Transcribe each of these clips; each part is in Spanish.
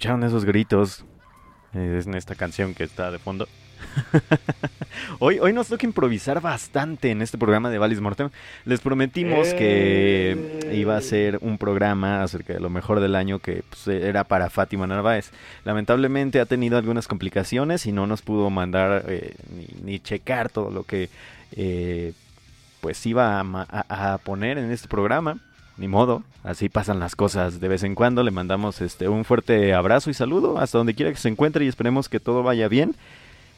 Escucharon esos gritos es en esta canción que está de fondo. hoy, hoy nos toca improvisar bastante en este programa de Valis Mortem. Les prometimos que eh. iba a ser un programa acerca de lo mejor del año que pues, era para Fátima Narváez. Lamentablemente ha tenido algunas complicaciones y no nos pudo mandar eh, ni, checar todo lo que eh, pues iba a poner en este programa ni modo, así pasan las cosas de vez en cuando. Le mandamos este un fuerte abrazo y saludo hasta donde quiera que se encuentre y esperemos que todo vaya bien.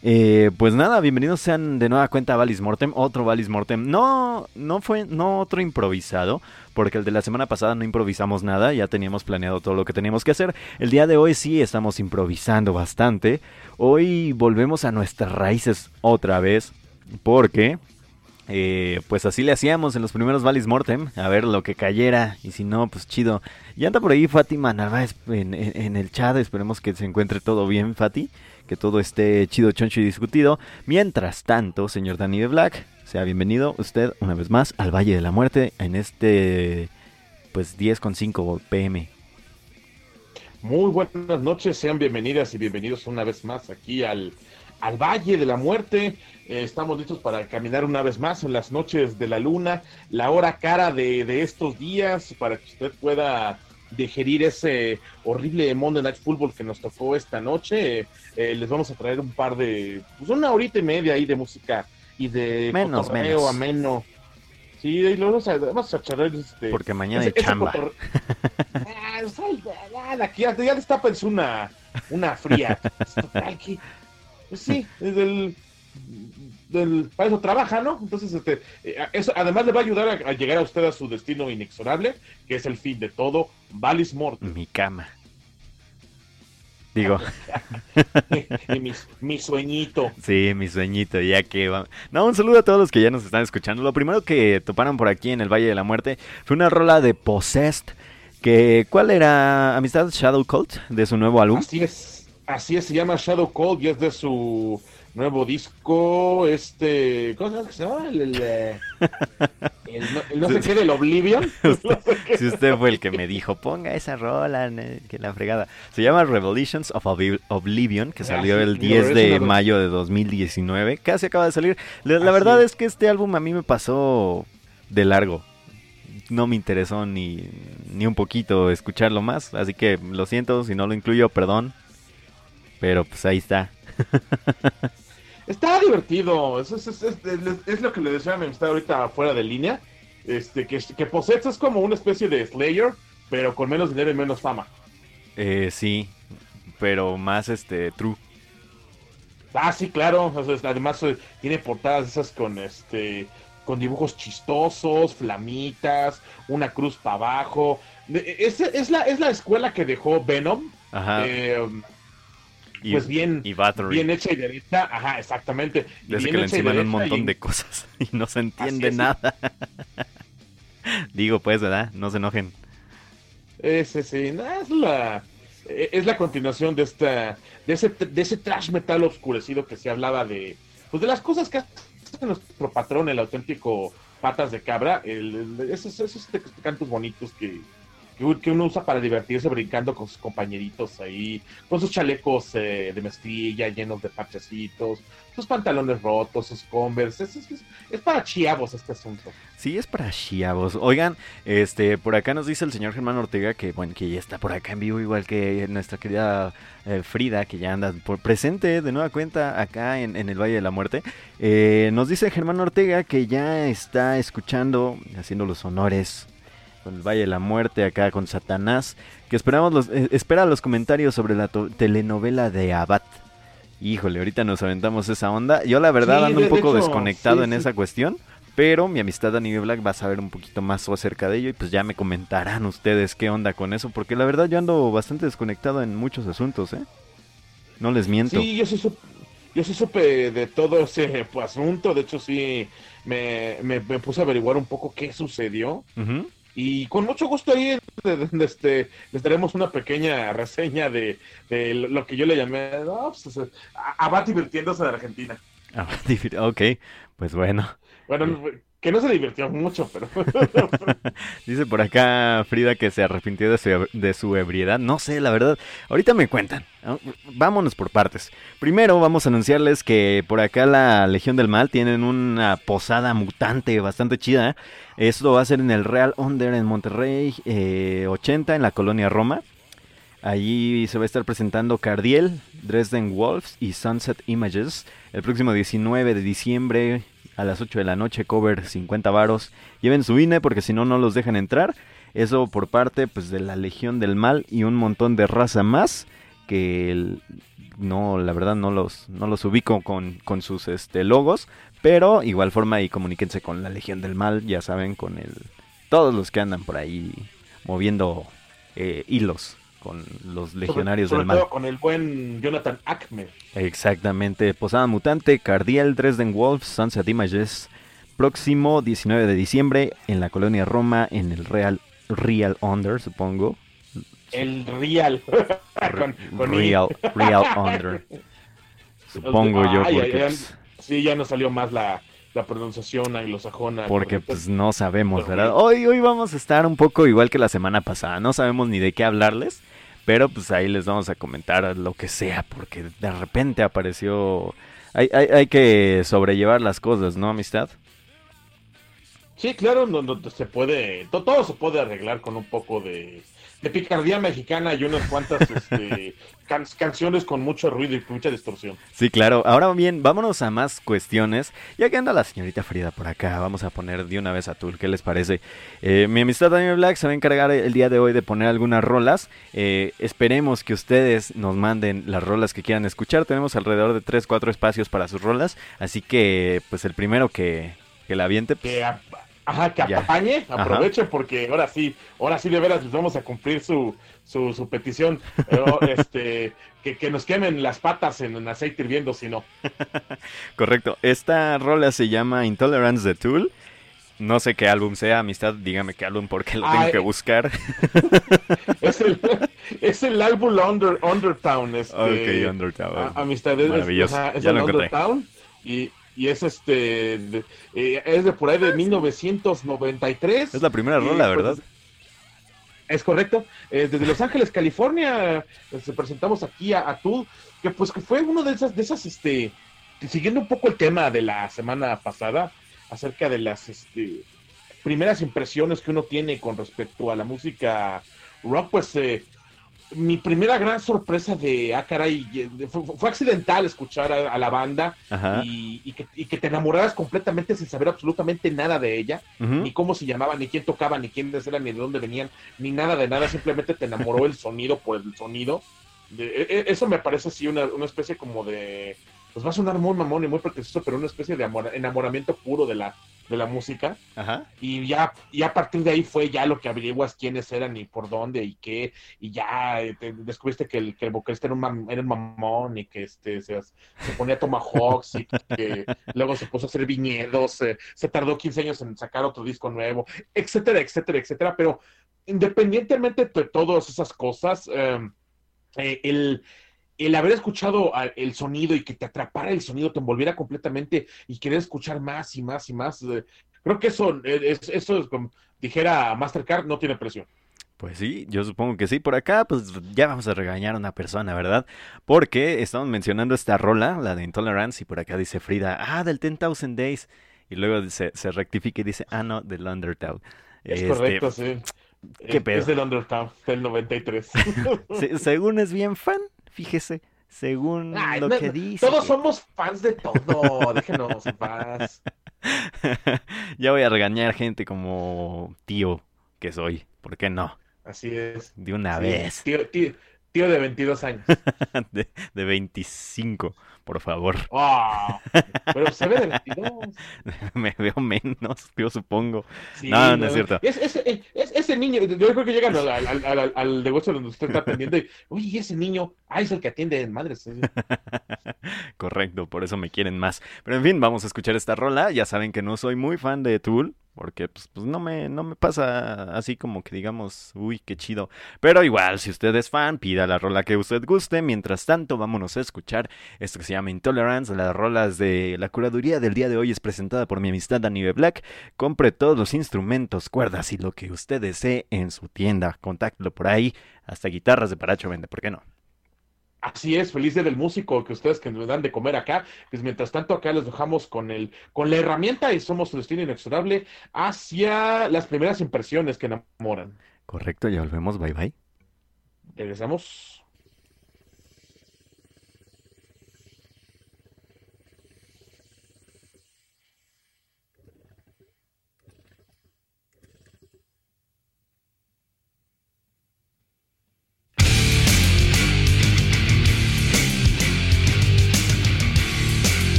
Eh, pues nada, bienvenidos sean de nueva cuenta a Valis Mortem, otro Valis Mortem. No, no fue, no otro improvisado, porque el de la semana pasada no improvisamos nada, ya teníamos planeado todo lo que teníamos que hacer. El día de hoy sí estamos improvisando bastante. Hoy volvemos a nuestras raíces otra vez, porque eh, pues así le hacíamos en los primeros Valis Mortem, a ver lo que cayera, y si no, pues chido. Y anda por ahí Fátima Narváez en, en, el chat, esperemos que se encuentre todo bien, Fati, que todo esté chido, choncho y discutido. Mientras tanto, señor Danny de Black, sea bienvenido usted una vez más al Valle de la Muerte en este, pues 10.5 pm. Muy buenas noches, sean bienvenidas y bienvenidos una vez más aquí al, al Valle de la Muerte. Eh, estamos listos para caminar una vez más en las noches de la luna, la hora cara de, estos días, para que usted pueda digerir ese horrible Monday Night Football que nos tocó esta noche. Eh, les vamos a traer un par de, pues una horita y media ahí de música y de menos, menos. ameno. Sí, y luego vamos a, vamos a charlar este, Porque mañana hay chamba. ah, aquí ya, ya destapa una, una fría. pues sí, es el del, para eso trabaja, ¿no? Entonces, este, eh, eso además le va a ayudar a, llegar a usted a su destino inexorable, que es el fin de todo, Valis Mort. Mi cama. Digo. mi, sueñito. Sí, mi sueñito, ya que va. No, un saludo a todos los que ya nos están escuchando. Lo primero que toparon por aquí en el Valle de la Muerte fue una rola de Possessed. Que, ¿Cuál era Amistad Shadow Cult de su nuevo álbum? Así es, así es, se llama Shadow Cult y es de su nuevo disco, este, ¿cómo se llama? El, el, no, sé qué del Oblivion. si usted fue el que me dijo, ponga esa rola, que la fregada. Se llama Revelations of Oblivion, que salió el 10 de mayo de 2019, casi acaba de salir. La, verdad es que este álbum a mí me pasó de largo. No me interesó ni, ni un poquito escucharlo más, así que lo siento si no lo incluyo, perdón. Pero pues ahí está. Está divertido, es, es, lo que le decía a mi amistad ahorita fuera de línea, este, que, que Possets es como una especie de Slayer, pero con menos dinero y menos fama. Eh, sí, pero más este true. Ah, sí, claro. además eh, tiene portadas esas con este con dibujos chistosos, flamitas, una cruz para abajo. Es, es, la, es la escuela que dejó Venom. Ajá. Eh, pues bien, bien hecha y derecha, ajá, exactamente. Desde que le enciman un montón de cosas y no se entiende nada. Digo, pues, ¿verdad? No se enojen. Ese sí, es la e, es la continuación de esta de ese de ese trash metal oscurecido que se hablaba de pues de las cosas que hace nuestro patrón el auténtico patas de cabra, el, esos, esos cantos bonitos que que uno usa para divertirse brincando con sus compañeritos ahí, con sus chalecos eh, de mezclilla llenos de parchecitos, sus pantalones rotos, sus converse. Es, para chiavos este asunto. Sí, es para chiavos. Oigan, este, por acá nos dice el señor Germán Ortega que, bueno, que ya está por acá en vivo, igual que nuestra querida eh, Frida, que ya anda por presente de nueva cuenta acá en, el Valle de la Muerte. Eh, nos dice Germán Ortega que ya está escuchando, haciendo los honores el Valle de la Muerte acá con Satanás, que esperamos los, eh, espera los comentarios sobre la telenovela de Abad. Híjole, ahorita nos aventamos esa onda. Yo la verdad ando un poco desconectado en esa cuestión, pero mi amistad Dani Black va a saber un poquito más acerca de ello y pues ya me comentarán ustedes qué onda con eso, porque la verdad yo ando bastante desconectado en muchos asuntos, ¿eh? No les miento. Sí, yo sí supe, yo sí supe de todo ese asunto, de hecho sí me, me, puse a averiguar un poco qué sucedió. Y con mucho gusto ahí este, les daremos una pequeña reseña de, lo que yo le llamé pues, Abad divirtiéndose de Argentina. ok, pues bueno. Bueno, que no se divirtió mucho, pero... Dice por acá Frida que se arrepintió de su, de su ebriedad. No sé, la verdad. Ahorita me cuentan. Vámonos por partes. Primero vamos a anunciarles que por acá la Legión del Mal tienen una posada mutante bastante chida. Esto va a ser en el Real Under en Monterrey 80 eh, en la colonia Roma. Allí se va a estar presentando Cardiel, Dresden Wolves y Sunset Images el próximo 19 de diciembre a las 8 de la noche, cover 50 varos. Lleven su INE porque si no, no los dejan entrar. Eso por parte pues, de la Legión del Mal y un montón de raza más que no, la verdad no los, no los ubico con, con sus este, logos, pero igual forma y comuníquense con la Legión del Mal, ya saben, con el, todos los que andan por ahí moviendo eh, hilos con los legionarios del mal. con el buen Jonathan Acme. Exactamente. Posada Mutante, Cardiel, Dresden Wolves, Sunset Images. Próximo 19 de diciembre en la colonia Roma, en el Real, Real Under, supongo. El Real. real, Real Under. Supongo yo. Porque, sí, ya no salió más la, la pronunciación anglosajona. Porque pues no sabemos, ¿verdad? Hoy, hoy vamos a estar un poco igual que la semana pasada, no sabemos ni de qué hablarles, pero pues ahí les vamos a comentar lo que sea, porque de repente apareció... Hay, hay, hay que sobrellevar las cosas, ¿no, amistad? Sí, claro, no, no, se puede, todo se puede arreglar con un poco de, de picardía mexicana y unas cuantas este, canciones con mucho ruido y mucha distorsión. Sí, claro. Ahora bien, vámonos a más cuestiones. Ya que anda la señorita Frida por acá, vamos a poner de una vez a Tul. ¿Qué les parece? Eh, mi amistad Daniel Black se va a encargar el día de hoy de poner algunas rolas. Eh, esperemos que ustedes nos manden las rolas que quieran escuchar. Tenemos alrededor de 3, 4 espacios para sus rolas. Así que, pues el primero que, que la aviente. Pues, Ajá, que apañe, aproveche, porque ahora sí, ahora sí de veras les vamos a cumplir su, su, su petición. este, que, que, nos quemen las patas en, aceite hirviendo, si no. Correcto. Esta rola se llama Intolerance the Tool. No sé qué álbum sea, amistad, dígame qué álbum porque lo tengo que buscar. es, el, es el álbum Under, Undertown. Este, ok, Undertown. amistad, Maravilloso. Es, ya lo Undertown. Y, y es este eh, es de por ahí de 1993. Es la primera rola, pues, ¿verdad? es correcto. Eh, desde Los Ángeles, California, se presentamos aquí a, a que pues que fue uno de esas, de esas, este, siguiendo un poco el tema de la semana pasada, acerca de las este, primeras impresiones que uno tiene con respecto a la música rock, pues eh, mi primera gran sorpresa de, ah, caray, fue, accidental escuchar a, la banda y, que, te enamoraras completamente sin saber absolutamente nada de ella, ni cómo se llamaban, ni quién tocaba, ni quiénes eran, ni de dónde venían, ni nada de nada, simplemente te enamoró el sonido por el sonido. E, e, eso me parece así una, una especie como de, pues va a sonar muy mamón y muy pretencioso, pero una especie de enamoramiento puro de la, de la música. Ajá. Y ya, y a partir de ahí fue ya lo que averiguas quiénes eran y por dónde y qué, y ya eh, descubriste que el, que el vocalista era un, era un mamón y que este se, se ponía tomahawks y que luego se puso a hacer viñedos, eh, se tardó 15 años en sacar otro disco nuevo, etcétera, etcétera, etcétera. Pero independientemente de todas esas cosas, eh, el el haber escuchado el sonido y que te atrapara el sonido, te envolviera completamente y querer escuchar más y más y más, eh, creo que eso, eh, es, eso es como dijera Mastercard, no tiene presión. Pues sí, yo supongo que sí. Por acá, pues ya vamos a regañar a una persona, ¿verdad? Porque estamos mencionando esta rola, la de Intolerance, y por acá dice Frida, ah, del 10,000 Days. Y luego se, se, rectifica y dice, ah, no, del Undertown. Es correcto, sí. ¿Qué pedo? Es del Undertown, del 93. según es bien fan, fíjese, según lo que dice. Todos somos fans de todo, déjenos en paz. ya voy a regañar gente como tío que soy, ¿por qué no? Así es. De una vez. Tío, tío, tío, de 22 años. de, de 25 por favor. Ah, pero se ve de 22. Me veo menos, yo supongo. no, no, es cierto. ese niño, yo creo que llegan al, al, negocio donde usted está atendiendo y, oye, ese niño, ah, es el que atiende en madres. Correcto, por eso me quieren más. Pero en fin, vamos a escuchar esta rola. Ya saben que no soy muy fan de Tool, porque pues, pues, no, me, no me pasa así como que digamos, uy, qué chido. Pero igual, si usted es fan, pida la rola que usted guste. Mientras tanto, vámonos a escuchar esto que se llama Intolerance. Las rolas de la curaduría del día de hoy es presentada por mi amistad Anibe Black. Compre todos los instrumentos, cuerdas y lo que usted desee en su tienda. Contáctelo por ahí. Hasta guitarras de Paracho vende, ¿por qué no? Así es, feliz día del músico, que ustedes que nos dan de comer acá, pues mientras tanto acá les dejamos con el, con la herramienta y somos su destino inexorable hacia las primeras impresiones que enamoran. Correcto, ya volvemos, bye bye. Regresamos.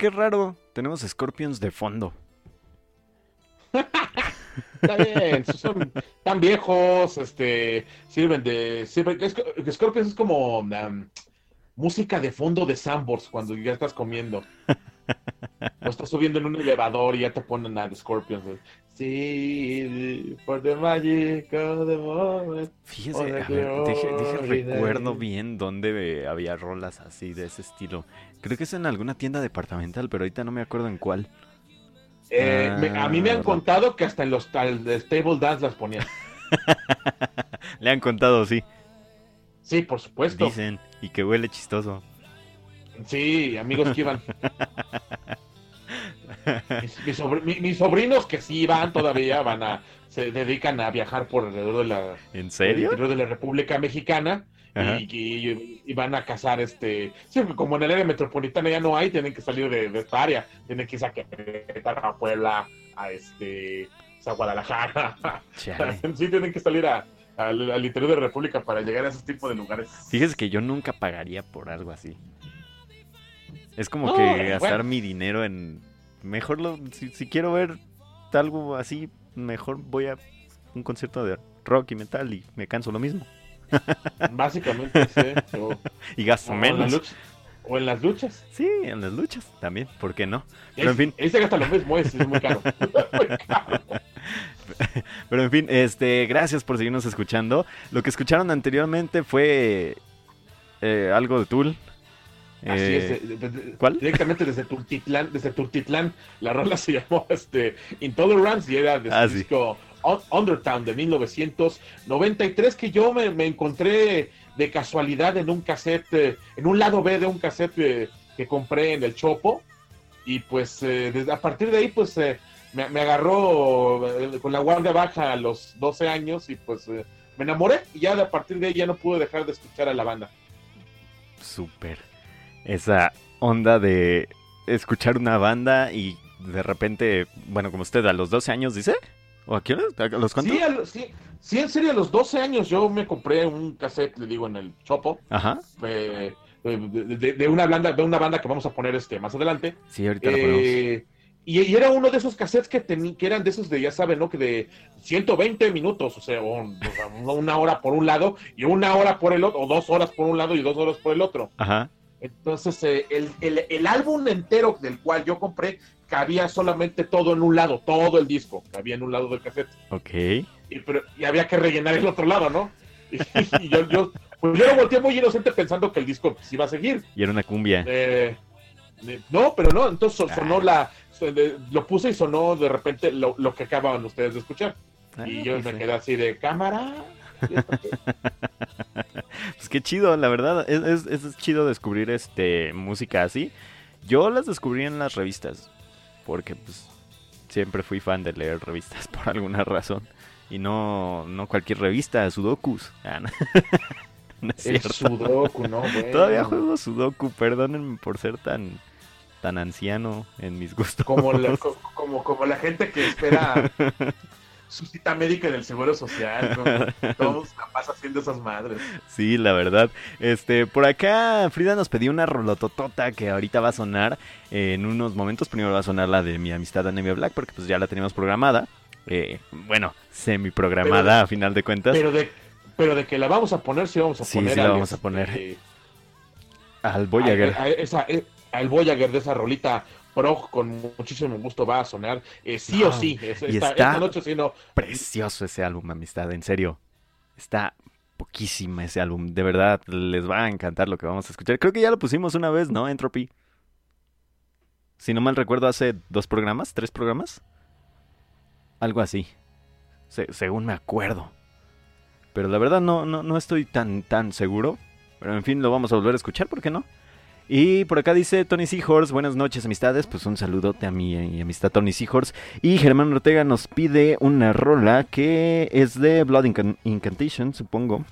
Qué raro. Tenemos Scorpions de fondo. Está bien, son tan viejos, este, sirven de... Sirven, es, Scorpions es como um, música de fondo de Sambors cuando ya estás comiendo. O estás subiendo en un elevador y ya te ponen a Scorpions. Sí, for the magic of the moment. Fíjese, a ver, deje, deje recuerdo bien dónde había rolas así de ese estilo. Creo que es en alguna tienda departamental, pero ahorita no me acuerdo en cuál. Eh, me- a mí me han Ah, contado que hasta en los Stable Dance las ponían. Le han contado, sí. Sí, por supuesto. Dicen. Y que huele chistoso. Sí, amigos que iban. Mis, mis sobr- mi- mis sobrinos que sí van todavía, van a, se dedican a viajar por alrededor de la, ¿En serio? interior de la República Mexicana. Y, y- y van a cazar este, porque como en el área metropolitana ya no hay, tienen que salir de, de esta área, tienen que irse a Querétaro, a Puebla, a este, a Guadalajara, sí tienen que salir a- al, al interior de la República para llegar a esos tipos de lugares. Fíjese que yo nunca pagaría por algo así. Es como No, que eh, gastar bueno. mi dinero en... Mejor lo... Si, si quiero ver algo así, mejor voy a un concierto de rock y metal y me canso lo mismo. Básicamente, sí. O, Y gasto o en las menos. luchas. O en las luchas. Sí, en las luchas también, ¿por qué no? Pero en fin. ahí se gasta lo mismo, es, es muy caro. Muy caro. Pero en fin, este, gracias por seguirnos escuchando. Lo que escucharon anteriormente fue eh, algo de Tool. Así Eh, es. eh, de- de- ¿cuál? Directamente desde Tultitlán, desde Tultitlán, la rola se llamó este, Intolerance y era de Ah, disco Undertown de 1993 que yo me, encontré de casualidad en un cassette, eh, en un lado B de un cassette eh, que compré en el Chopo y pues eh, a partir de ahí pues eh, me, agarró con la guardia baja a los 12 años y pues me enamoré y ya de a partir de ahí ya no pude dejar de escuchar a la banda. Súper. Esa onda de escuchar una banda y de repente, bueno, como usted a los 12 años dice, ¿o a qué hora? ¿A los cuántos? Sí, lo- sí, sí, en serio, a los 12 años yo me compré un cassette, le digo, en el Chopo, Ajá. eh, de, de- de una banda, de una banda que vamos a poner este más adelante. Sí, ahorita lo ponemos. Eh, y, y era uno de esos cassettes que, teni- que eran de esos de, ya saben, ¿no? Que de 120 minutos, o sea, un- o sea, una hora por un lado y una hora por el otro, o dos horas por un lado y dos horas por el otro. Ajá. Entonces, eh, el, el- el álbum entero del cual yo compré cabía solamente todo en un lado, todo el disco cabía en un lado del cassette. Ok. y, pero, y había que rellenar el otro lado, ¿no? Y, y yo, yo, pues yo lo volteé muy inocente pensando que el disco pues, iba a seguir. Y era una cumbia. Eh, eh, no, pero no, entonces so- Ah. sonó la, lo puse y sonó de repente lo, lo que acaban ustedes de escuchar. Ah, y yo me sí. quedé así de cámara. Pues qué chido, la verdad. Es, es, es chido descubrir este música así. Yo las descubrí en las revistas. Porque pues siempre fui fan de leer revistas por alguna razón. Y no, no cualquier revista, Sudokus. Ah, no. No es El sudoku, ¿no? Bueno. Todavía juego Sudoku, perdónenme por ser tan, tan anciano en mis gustos. Como la, co- como, como la gente que espera su cita médica en el Seguro Social. como todos la haciendo esas madres. Sí, la verdad. Este, por acá Frida nos pidió una rolototota que ahorita va a sonar en unos momentos. Primero va a sonar la de mi amistad Anemia Black, porque pues ya la teníamos programada. Eh, bueno, semi programada Pero- a final de cuentas. Pero de, pero de que la vamos a poner, sí vamos a Sí, poner. sí la al, vamos a este, poner. eh, Al Voyager. a- a- esa- eh, al Voyager de esa rolita prog con muchísimo gusto va a sonar. eh, sí o sí. es- Y esta, está- esta noche sí no. Precioso ese álbum, amistad, en serio. Está poquísima ese álbum. De verdad, les va a encantar lo que vamos a escuchar. Creo que ya lo pusimos una vez, ¿no? Entropy. Si no mal recuerdo, hace dos programas, tres programas. Algo así. Se- según me acuerdo. Pero la verdad no, no, no estoy tan, tan seguro. Pero en fin, lo vamos a volver a escuchar, ¿por qué no? Y por acá dice Tony Seahorse, buenas noches amistades, pues un saludote a mi, eh, amistad Tony Seahorse. Y Germán Ortega nos pide una rola que es de Blood Incan- Incantation, supongo.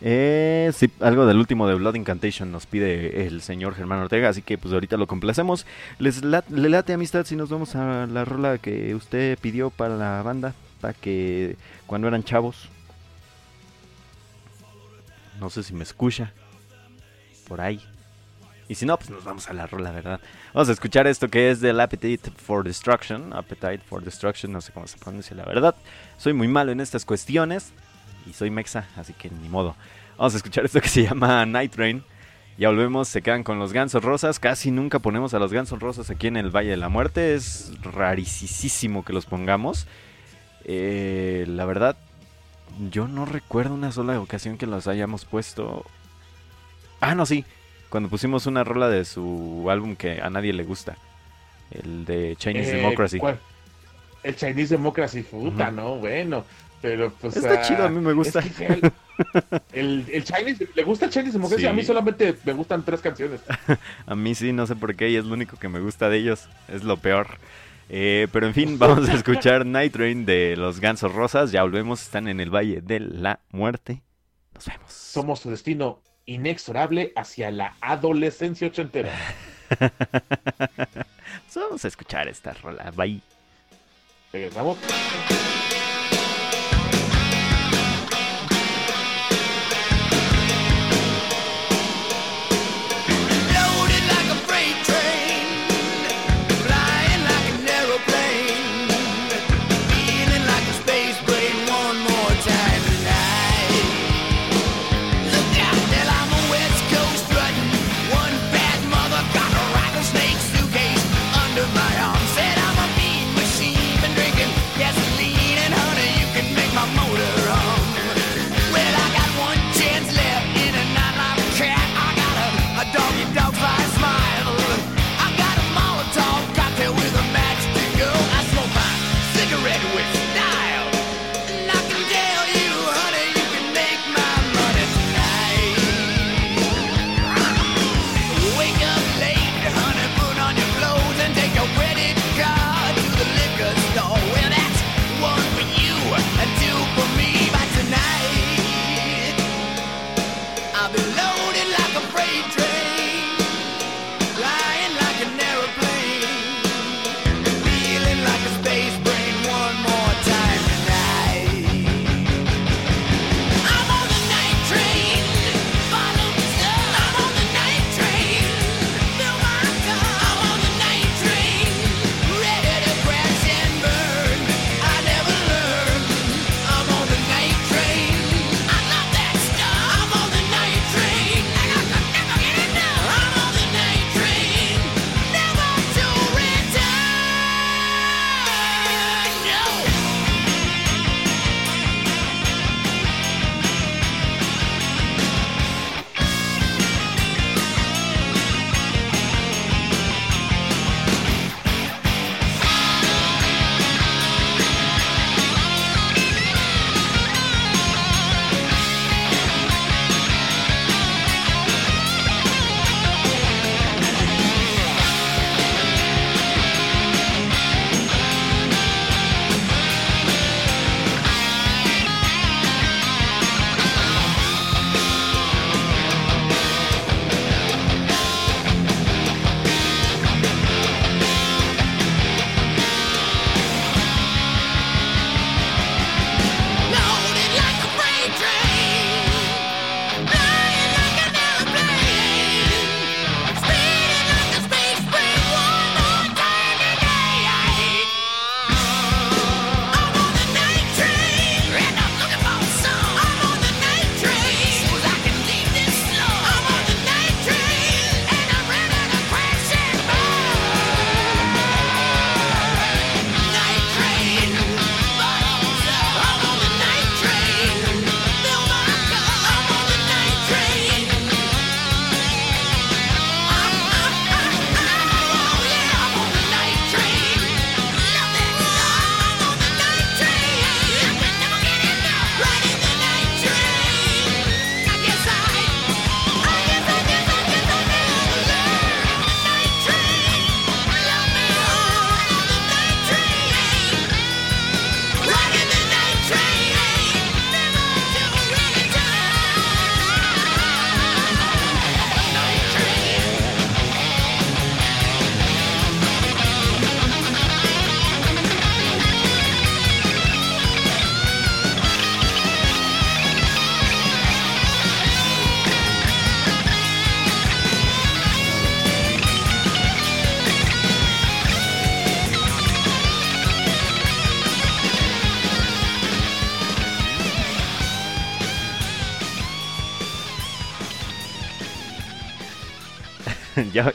Eh, sí, algo del último de Blood Incantation nos pide el señor Germán Ortega, así que pues ahorita lo complacemos. Les lat- le late amistad si nos vamos a la rola que usted pidió para la banda, para que cuando eran chavos. No sé si me escucha. Por ahí. Y si no, pues nos vamos a la rola, ¿verdad? Vamos a escuchar esto que es del Appetite for Destruction. Appetite for Destruction, no sé cómo se pronuncia, la verdad. Soy muy malo en estas cuestiones. Y soy mexa, así que ni modo. Vamos a escuchar esto que se llama Night Train. Ya volvemos, se quedan con los gansos rosas. Casi nunca ponemos a los gansos rosas aquí en el Valle de la Muerte. Es rarísimo que los pongamos. Eh, la verdad, yo no recuerdo una sola ocasión que los hayamos puesto. Ah, no, sí. Cuando pusimos una rola de su álbum que a nadie le gusta. El de Chinese Eh, Democracy. ¿cuál? El Chinese Democracy, puta. ¿no? Bueno, pero pues. Está ah, chido, a mí me gusta. es que el, el, el Chinese, ¿le gusta el Chinese Democracy? Sí. A mí solamente me gustan tres canciones. A mí sí, no sé por qué, y es lo único que me gusta de ellos. Es lo peor. Eh, pero en fin, vamos a escuchar Night Train de los Gansos Rosas. Ya volvemos, están en el Valle de la Muerte. Nos vemos. Somos su destino inexorable hacia la adolescencia ochentera. Vamos a escuchar esta rola. Bye. Regresamos.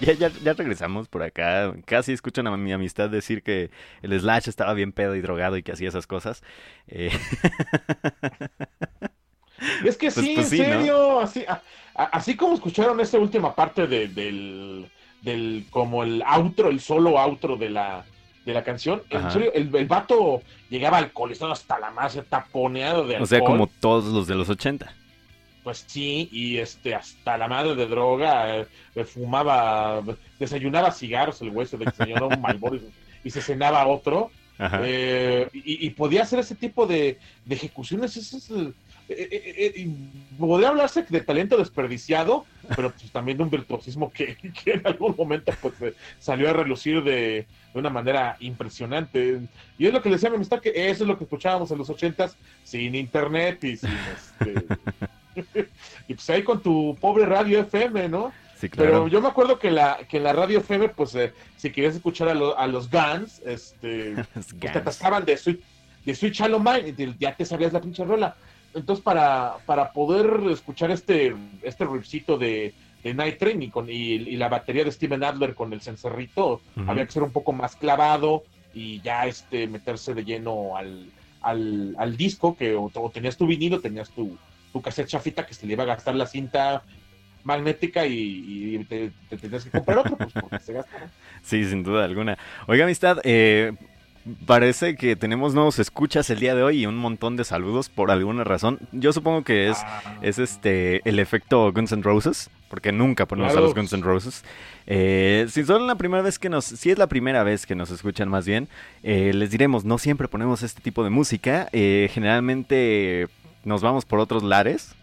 Ya, ya, ya, regresamos por acá. Casi escuchan a mi amistad decir que el Slash estaba bien pedo y drogado y que hacía esas cosas. Eh, Es que Pues- sí, pues en sí, ¿no? serio, así, a- a- así como escucharon esta última parte de- del, del, como el outro, el solo outro de la, de la canción, en serio, el, el vato llegaba alcoholizado hasta la madre, taponeado de alcohol. o sea, como todos los de los 80. Pues sí, y este, hasta la madre de droga, eh, fumaba, desayunaba cigarros el güey, se desayunaba un Marlboro y, y se cenaba otro. Eh, y, y podía hacer ese tipo de, de ejecuciones. Es, eh, eh, eh, eh, podría hablarse de talento desperdiciado, pero pues también de un virtuosismo que, que en algún momento pues, salió a relucir de, de una manera impresionante. Y es lo que le decía a mi amistad, que eso es lo que escuchábamos en los ochentas, sin internet y sin este... y pues ahí con tu pobre radio FM, ¿no? sí, Pero claro. yo me acuerdo que la, que en la radio FM, pues, eh, si querías escuchar a, lo- a los Guns, este, pues te atascaban de Sweet, de Sweet Shallow Mind, y te- ya te sabías la pinche rola. Entonces, para, para poder escuchar este, este riffcito de, de Night Train y, con, y, y la batería de Steven Adler con el cencerrito, había que ser un poco más clavado y ya este meterse de lleno al, al, al disco, que o, o tenías tu vinilo, tenías tu, tu cassette chafita que se le iba a gastar la cinta magnética y, y te, te tenías que comprar otro, pues porque se gastaba. Sí, sin duda alguna. Oiga, amistad, eh, parece que tenemos nuevos escuchas el día de hoy y un montón de saludos por alguna razón. Yo supongo que es, Ah. es este el efecto Guns N' Roses, porque nunca ponemos Claro. a los Guns N' Roses. Eh, si son la primera vez que nos, si es la primera vez que nos escuchan más bien, eh, les diremos, no siempre ponemos este tipo de música. Eh, generalmente nos vamos por otros lares.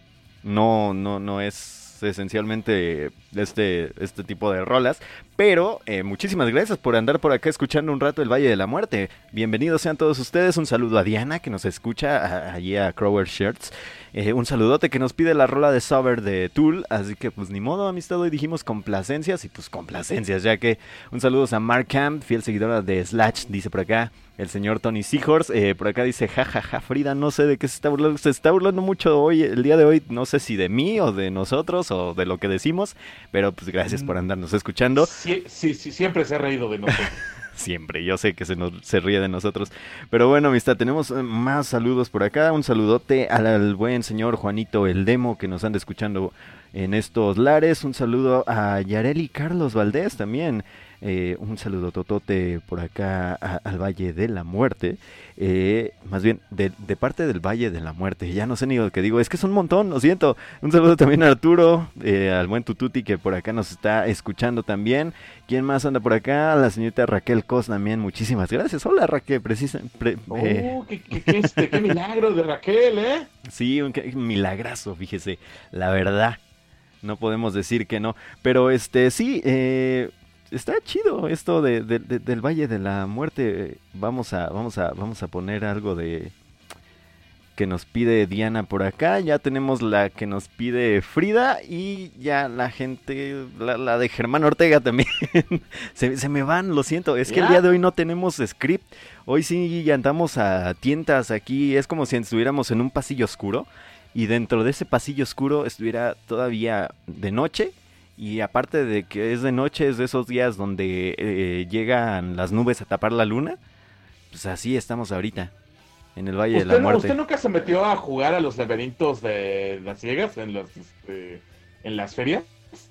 No, no, no es esencialmente este, este tipo de rolas. Pero eh, muchísimas gracias por andar por acá escuchando un rato el Valle de la Muerte. Bienvenidos sean todos ustedes. Un saludo a Diana que nos escucha, allí a Crower Shirts. Eh, un saludote que nos pide la rola de Sober de Tool. Así que pues ni modo, amistad. Hoy dijimos complacencias y pues complacencias. Ya que un saludo a Mark Camp, fiel seguidora de Slash, dice por acá. El señor Tony Seahorse, eh, por acá dice, jajaja, ja, ja, Frida, no sé de qué se está burlando. Se está burlando mucho hoy, el día de hoy, no sé si de mí o de nosotros o de lo que decimos, pero pues gracias por andarnos escuchando. Sí, sí, sí, siempre se ha reído de nosotros. Siempre, yo sé que se, nos, se ríe de nosotros. Pero bueno, amistad, tenemos eh, más saludos por acá. Un saludote al, al buen señor Juanito El Demo que nos anda escuchando en estos lares. Un saludo a Yareli Carlos Valdés también. Eh, un saludo totote por acá a- al Valle de la Muerte. Eh, más bien, de, de parte del Valle de la Muerte. Ya no sé ni lo que digo. Es que es un montón, lo siento. Un saludo también a Arturo, eh, al buen Tututi que por acá nos está escuchando también. ¿Quién más anda por acá? La señorita Raquel Cos también. Muchísimas gracias. Hola Raquel, precisa. pre- Oh, qué, qué- qué este, qué milagro de Raquel, ¿eh? Sí, un milagrazo, fíjese, la verdad. No podemos decir que no. Pero este, sí, eh, está chido esto de, de- de- del Valle de la Muerte. Vamos a, vamos a, vamos a poner algo de que nos pide Diana por acá. Ya tenemos la que nos pide Frida y ya la gente, la, de Germán Ortega también. se, se me van, lo siento. Es que el día de hoy no tenemos script. Hoy sí andamos a tientas aquí. Es como si estuviéramos en un pasillo oscuro. Y dentro de ese pasillo oscuro estuviera todavía de noche. Y aparte de que es de noche, es de esos días donde eh, llegan las nubes a tapar la luna. Pues así estamos ahorita. En el Valle de la ¿Usted, no- Muerte. ¿Usted nunca se metió a jugar a los laberintos de las ciegas en, los, este, en las ferias?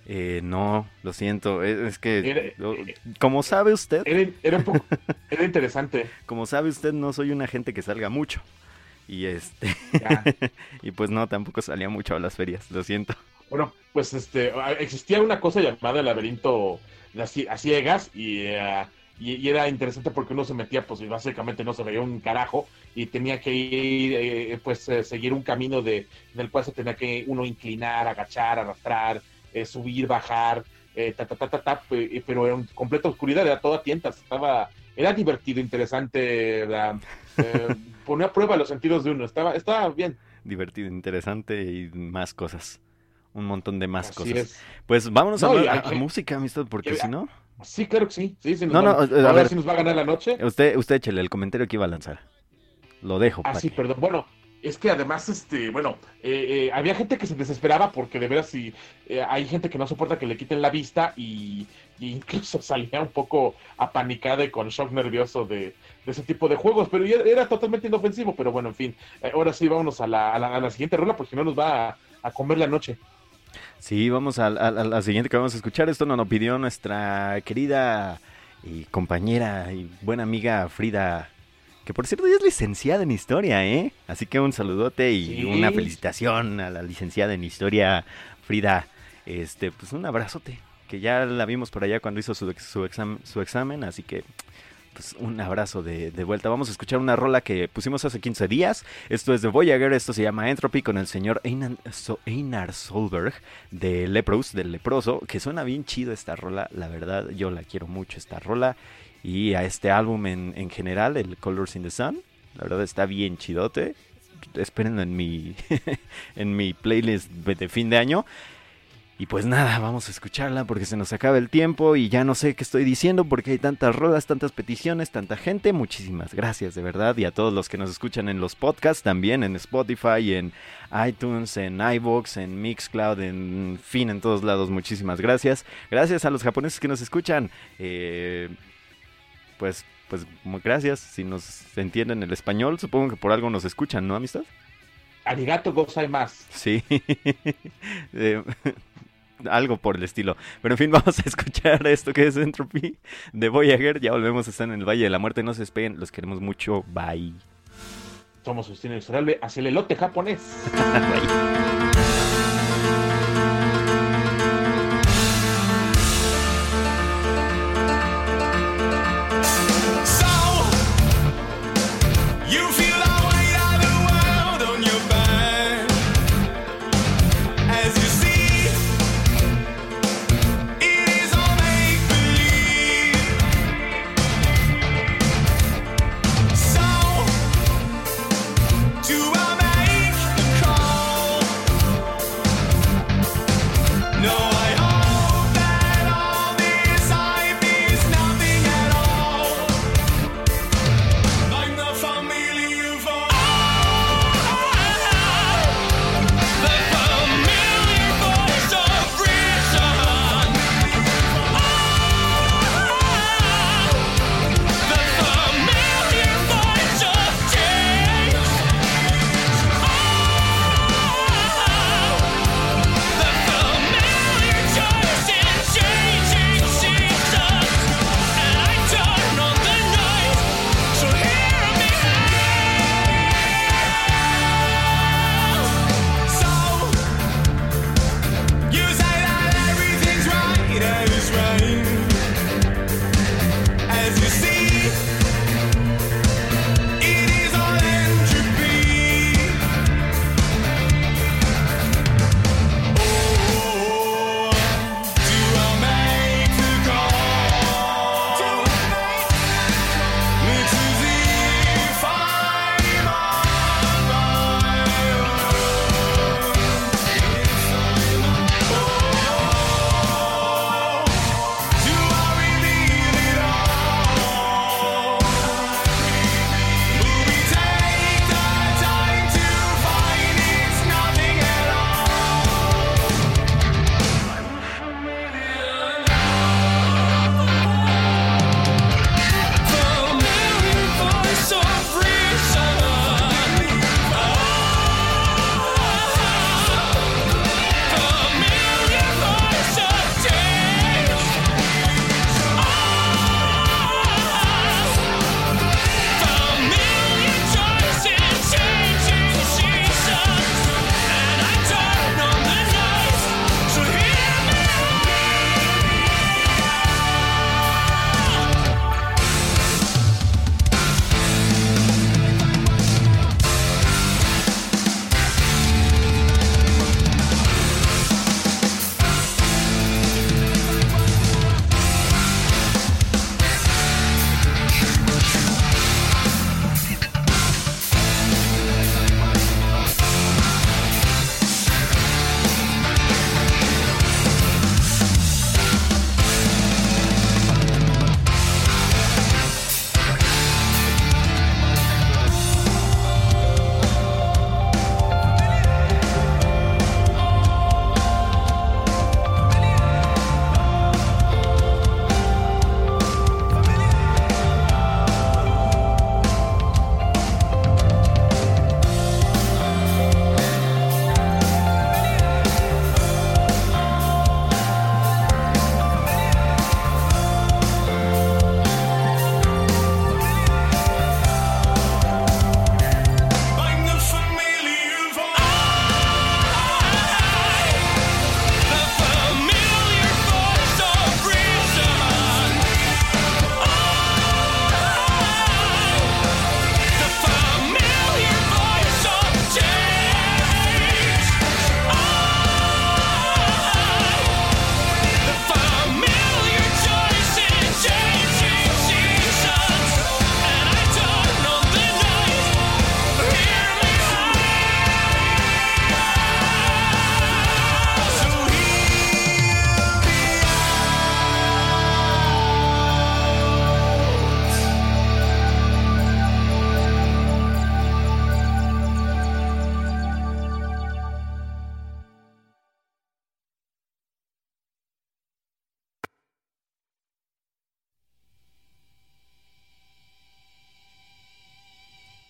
Eh, no, lo siento. Es, es que, Era- lo- como sabe usted, Era, era un poco era interesante. como sabe usted, no soy una gente que salga mucho. Y este, y pues no, tampoco salía mucho a las ferias, lo siento. Bueno, pues este, existía una cosa llamada el laberinto a cie- a ciegas y, eh, y, y era interesante porque uno se metía, pues básicamente no se veía un carajo y tenía que ir, eh, pues eh, seguir un camino de, en el cual se tenía que uno inclinar, agachar, arrastrar, eh, subir, bajar, eh, ta, ta, ta, ta, ta, pe- pero en completa oscuridad, era toda tientas, estaba, era divertido, interesante, ponía a prueba los sentidos de uno, estaba, estaba bien. Divertido, interesante y más cosas. Un montón de más Así cosas. es. Pues vámonos No, a, hablar- a- música, amistad, porque que- si no... Sí, claro que sí. sí, sí No, no, a- ver. sí nos va a ganar la noche. Usted, usted échele el comentario que iba a lanzar. Lo dejo. Ah, sí, que- perdón. Bueno, es que además, este, bueno, eh, eh, había gente que se desesperaba porque de veras si hay gente que no soporta que le quiten la vista y, y incluso salía un poco apanicada y con shock nervioso de, de ese tipo de juegos, pero ya era totalmente inofensivo, pero bueno, en fin, eh, ahora sí vámonos a la, a la, a la siguiente rola porque si no nos va a, a comer la noche. Sí, vamos a, a- a la siguiente que vamos a escuchar. Esto nos lo pidió nuestra querida y compañera y buena amiga Frida, que por cierto ya es licenciada en historia, ¿eh? Así que un saludote y Sí. una felicitación a la licenciada en historia Frida. Este, pues un abrazote, que ya la vimos por allá cuando hizo su, su, exam- su examen, así que pues un abrazo de, de vuelta. Vamos a escuchar una rola que pusimos hace 15 días. Esto es de Voyager, esto se llama Entropy con el señor Einar, So- Einar Solberg de Lepros, del leproso, que suena bien chido esta rola, la verdad yo la quiero mucho esta rola y a este álbum en, en general, el Colors in the Sun, la verdad está bien chidote. Espérenlo en mi, en mi playlist de fin de año. Y pues nada, vamos a escucharla porque se nos acaba el tiempo y ya no sé qué estoy diciendo porque hay tantas rolas, tantas peticiones, tanta gente. Muchísimas gracias de verdad y a todos los que nos escuchan en los podcasts también, en Spotify, en iTunes, en iVoox, en Mixcloud, en fin, en todos lados. Muchísimas gracias. Gracias a los japoneses que nos escuchan. Eh, pues, pues gracias. Si nos entienden el español, supongo que por algo nos escuchan, ¿no, amistad? Arigato gozaimasu. Sí. Eh, algo por el estilo. Pero en fin, vamos a escuchar esto que es Entropy de Voyager. Ya volvemos a estar en el Valle de la Muerte. No se despeguen, los queremos mucho. Bye. Somos Justina Inexorable hacia el elote japonés. Bye.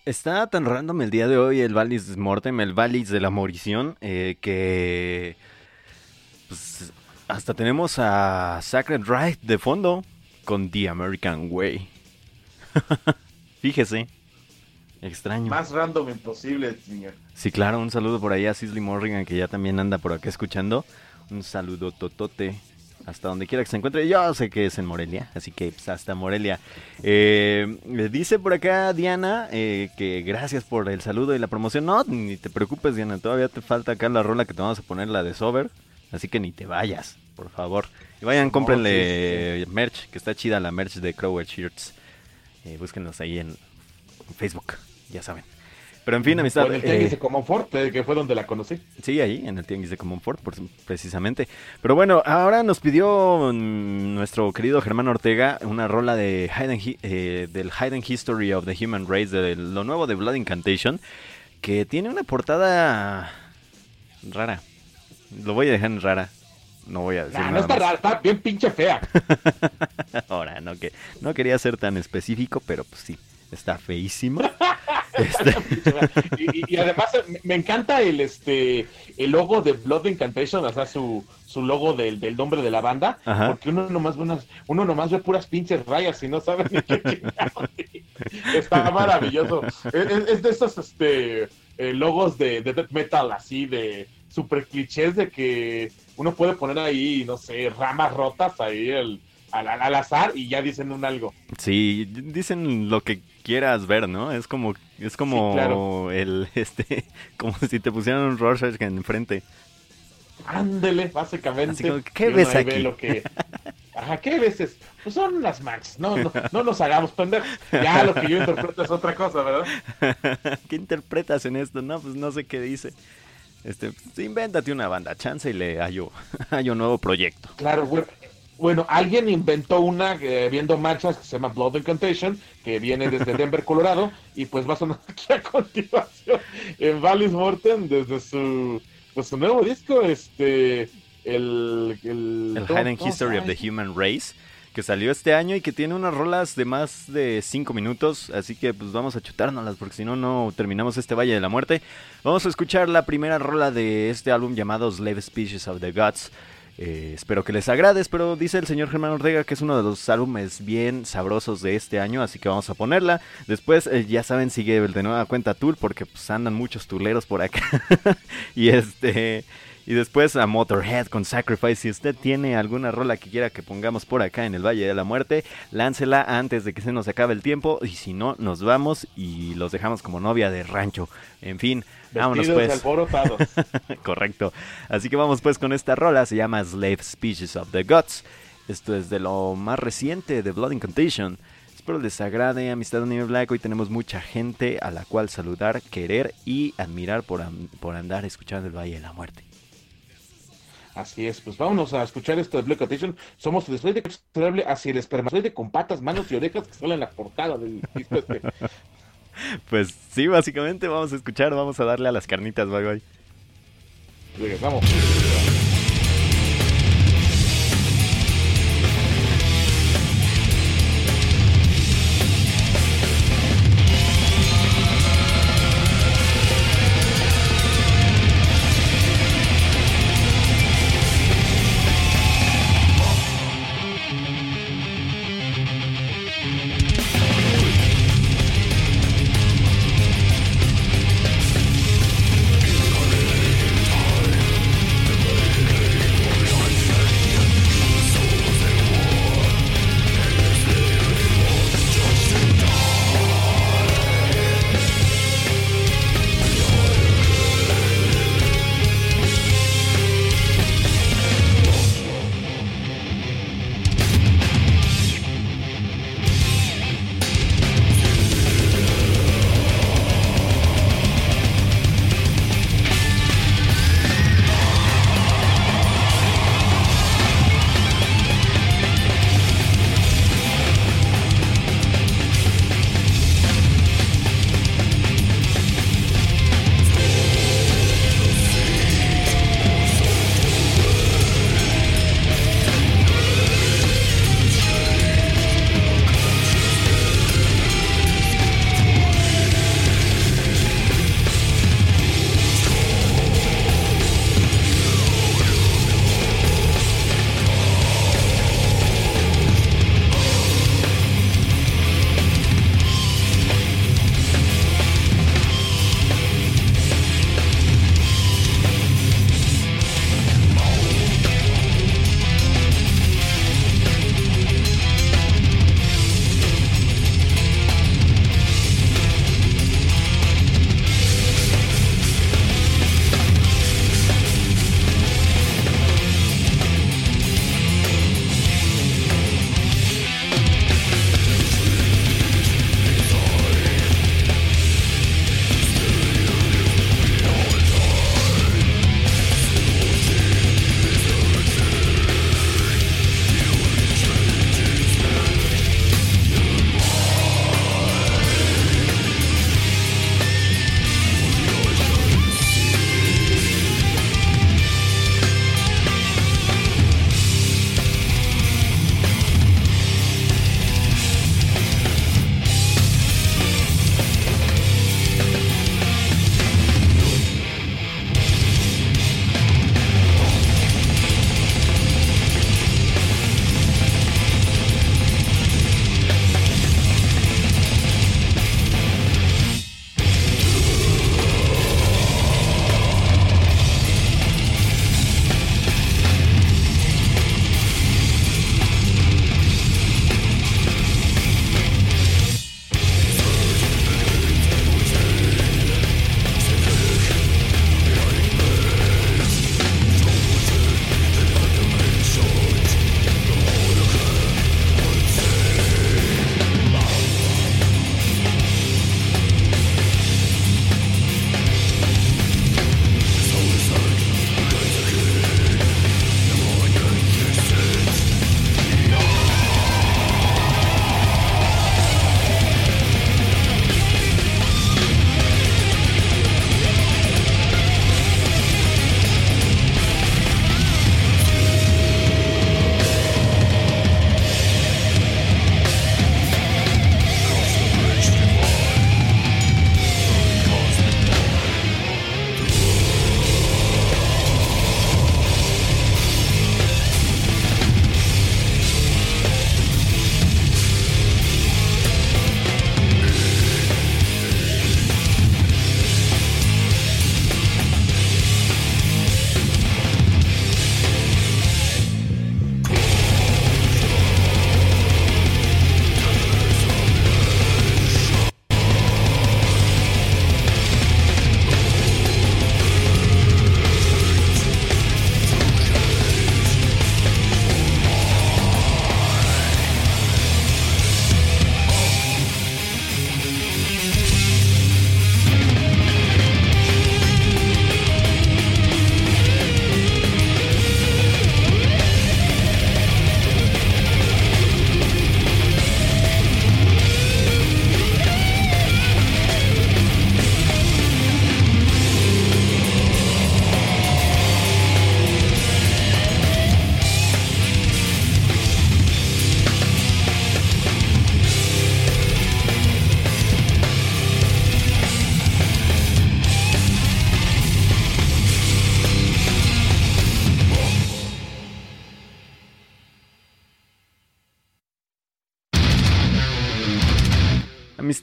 Está tan random el día de hoy el Valis Mortem, el Valis de la Morición, eh, que pues, hasta tenemos a Sacred Ride de fondo con The American Way. Fíjese, extraño. Más random imposible, señor. Sí, claro, un saludo por ahí a Sisley Morrigan que ya también anda por acá escuchando. Un saludo totote hasta donde quiera que se encuentre. Yo sé que es en Morelia, así que pues, hasta Morelia. Eh, dice por acá Diana eh, que gracias por el saludo y la promoción. No, ni te preocupes, Diana, todavía te falta acá la rola que te vamos a poner, la de Sober. Así que ni te vayas, por favor. Y vayan, cómprenle merch, que está chida la merch de Crower Shirts. Eh, búsquenlos ahí en Facebook, ya saben. Pero en fin, amistad. En el Tianguis eh, de Comonfort, eh, que fue donde la conocí. Sí, ahí, en el Tianguis de Comonfort, por- precisamente. Pero bueno, ahora nos pidió mm, nuestro querido Germán Ortega una rola de Hidden Hi- eh, del Hidden History of the Human Race, de lo nuevo de Blood Incantation, que tiene una portada rara. Lo voy a dejar en rara. No voy a decir Nah, no está más. rara, está bien pinche fea. Ahora, no, que, no quería ser tan específico, pero pues sí, está feísima. Este, y, además me- encanta el este el logo de Blood Incantation, o sea, su, su logo del, del nombre de la banda, Ajá. porque uno nomás ve unas, uno nomás ve puras pinches rayas y no sabe ni qué. Está maravilloso. Es, de esos este eh, logos de, de death metal así de super clichés de que uno puede poner ahí, no sé, ramas rotas ahí el- al- al azar y ya dicen un algo. Sí, dicen lo que quieras ver, ¿no? Es como es como Sí, claro. el este como si te pusieran un Rorschach enfrente. Ándele, básicamente. Como, ¿qué ves aquí? lo que... Ajá, ¿qué veces? Pues son las Max, no, no, no nos hagamos pendejos. Ya lo que yo interpreto es otra cosa, ¿verdad? ¿Qué interpretas en esto? No, pues no sé qué dice. Este, pues, invéntate una banda, chance y le hallo, hallo nuevo proyecto. Claro, bueno, bueno, alguien inventó una eh, viendo marchas que se llama Blood Incantation, que viene desde Denver, Colorado, y pues va a sonar aquí a continuación en Valis Morten desde su, pues, su nuevo disco, este, el... El, El ¿cómo- Hidden History of the Human Race, que salió este año y que tiene unas rolas de más de 5 minutos, así que pues vamos a chutárnoslas porque si no, no terminamos este Valle de la Muerte. Vamos a escuchar la primera rola de este álbum llamado Slave Species of the Gods. Eh, espero que les agrade, pero dice el señor Germán Ortega que es uno de los álbumes bien sabrosos de este año, así que vamos a ponerla. Después, eh, ya saben, sigue de nueva cuenta Tool, porque pues andan muchos tuleros por acá. y este... Y después a Motorhead con Sacrifice. Si usted tiene alguna rola que quiera que pongamos por acá en el Valle de la Muerte, láncela antes de que se nos acabe el tiempo. Y si no, nos vamos y los dejamos como novia de rancho. En fin, vámonos pues. Correcto. Así que vamos pues con esta rola. Se llama Slave Species of the Gods. Esto es de lo más reciente de Blood Incantation. Espero les agrade, Amistad de Nivel Black. Hoy tenemos mucha gente a la cual saludar, querer y admirar por, am- por andar escuchando el Valle de la Muerte. Así es, pues vámonos a escuchar esto de Black Attention. Somos el de hacia el espermatozoide con patas, manos y orejas que sale en la portada del disco este. Pues sí, básicamente vamos a escuchar, vamos a darle a las carnitas, bye bye. Regresamos.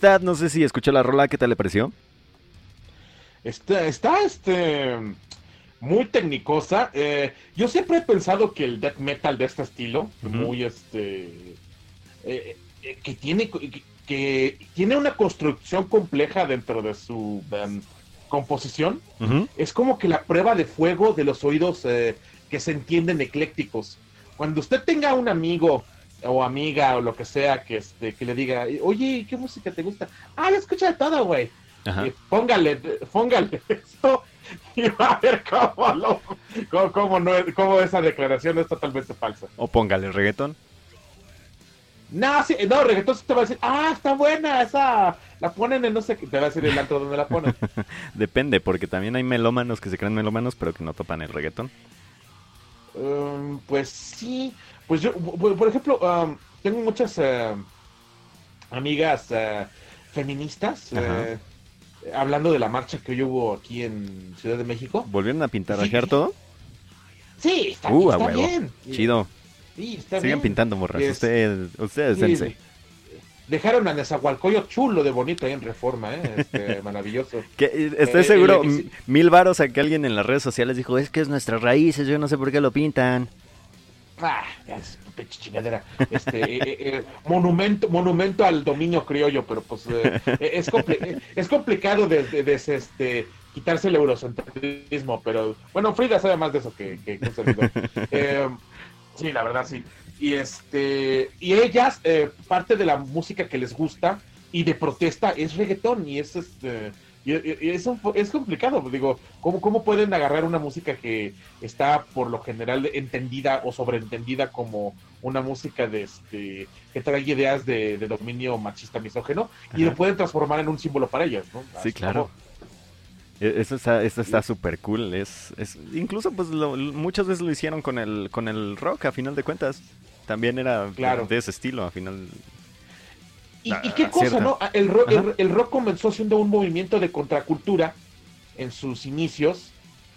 Amistad, no sé si escuchó la rola, ¿qué tal le pareció? Está, está este muy tecnicosa. Eh, yo siempre he pensado que el death metal de este estilo, muy este, eh, eh, que tiene que, que tiene una construcción compleja dentro de su em, composición, es como que la prueba de fuego de los oídos que se entienden eclécticos. Cuando usted tenga un amigo o amiga o lo que sea que este que le diga, oye, ¿qué música te gusta? Ah, yo escucho de todo, güey. Póngale, póngale esto y va a ver cómo, lo- cómo, cómo no cómo esa declaración es totalmente falsa. O póngale reggaetón. No, sí, no, reggaetón sí te va a decir, ah, está buena, esa la ponen en no sé qué, te va a decir el antro donde la ponen. Depende, porque también hay melómanos que se creen melómanos, pero que no topan el reggaetón. Um, pues sí, pues yo, por, ejemplo, um, tengo muchas eh, amigas eh, feministas eh, hablando de la marcha que hoy hubo aquí en Ciudad de México. ¿Volvieron a pintarrajear todo? Sí, está, Uh, a está huevo. bien. Chido. Sí, está Sigan bien. pintando, morras. Es- Usted, ustedes, Sí, dense. Dejaron a Nezahualcóyotl chulo de bonito ahí en Reforma, ¿eh? Este, maravilloso. Que, estoy Eh, seguro, mil varos a que alguien en las redes sociales dijo, es que es nuestras raíces, yo no sé por qué lo pintan. Ah, es chingadera. Este, eh, eh, eh, monumento, monumento al dominio criollo, pero pues eh, es, compli- es complicado de, de- de- este, quitarse el eurocentrismo, pero bueno, Frida sabe más de eso que, que, que un servidor. Sí, la verdad sí. Y este, y ellas, parte de la música que les gusta y de protesta es reggaetón y es este. Y, y- y es, complicado, digo, ¿cómo, ¿cómo pueden agarrar una música que está por lo general entendida o sobreentendida como una música de este que trae ideas de, de dominio machista misógeno y Ajá. lo pueden transformar en un símbolo para ellas, ¿no? Sí, claro. como- E- Eso está, eso está súper cool. Es, es, incluso, pues, lo- lo- muchas veces lo hicieron con el, con el rock, a final de cuentas. También era Claro. de ese estilo, a final. ¿Y, Ah, y qué cosa, cierta. no? El rock, Ajá. el, el rock comenzó siendo un movimiento de contracultura en sus inicios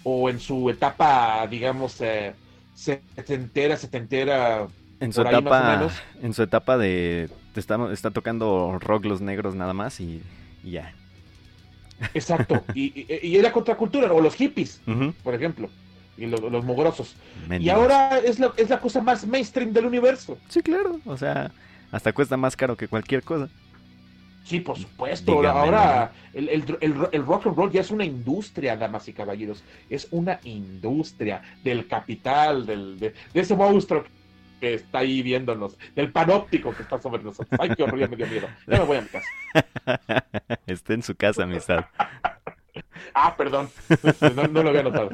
o en su etapa, digamos, eh, setentera, setentera. En su por ahí más o etapa, menos. en su etapa de, te está, está tocando rock los negros nada más y, y ya. Exacto. y, y- y era contracultura, o los hippies, por ejemplo, y lo- los mugrosos. Y Mendigos. ahora es la, es la cosa más mainstream del universo. Sí, claro. O sea, hasta cuesta más caro que cualquier cosa. Sí, por supuesto. Ahora el, el- el- el rock and roll ya es una industria, damas y caballeros. Es una industria del capital, del, de, de ese monstruo que está ahí viéndonos, del panóptico que está sobre nosotros. Ay, qué horror, ya me dio miedo. Ya me voy a mi casa. Esté en su casa, amistad. Ah, perdón. No, no lo había notado.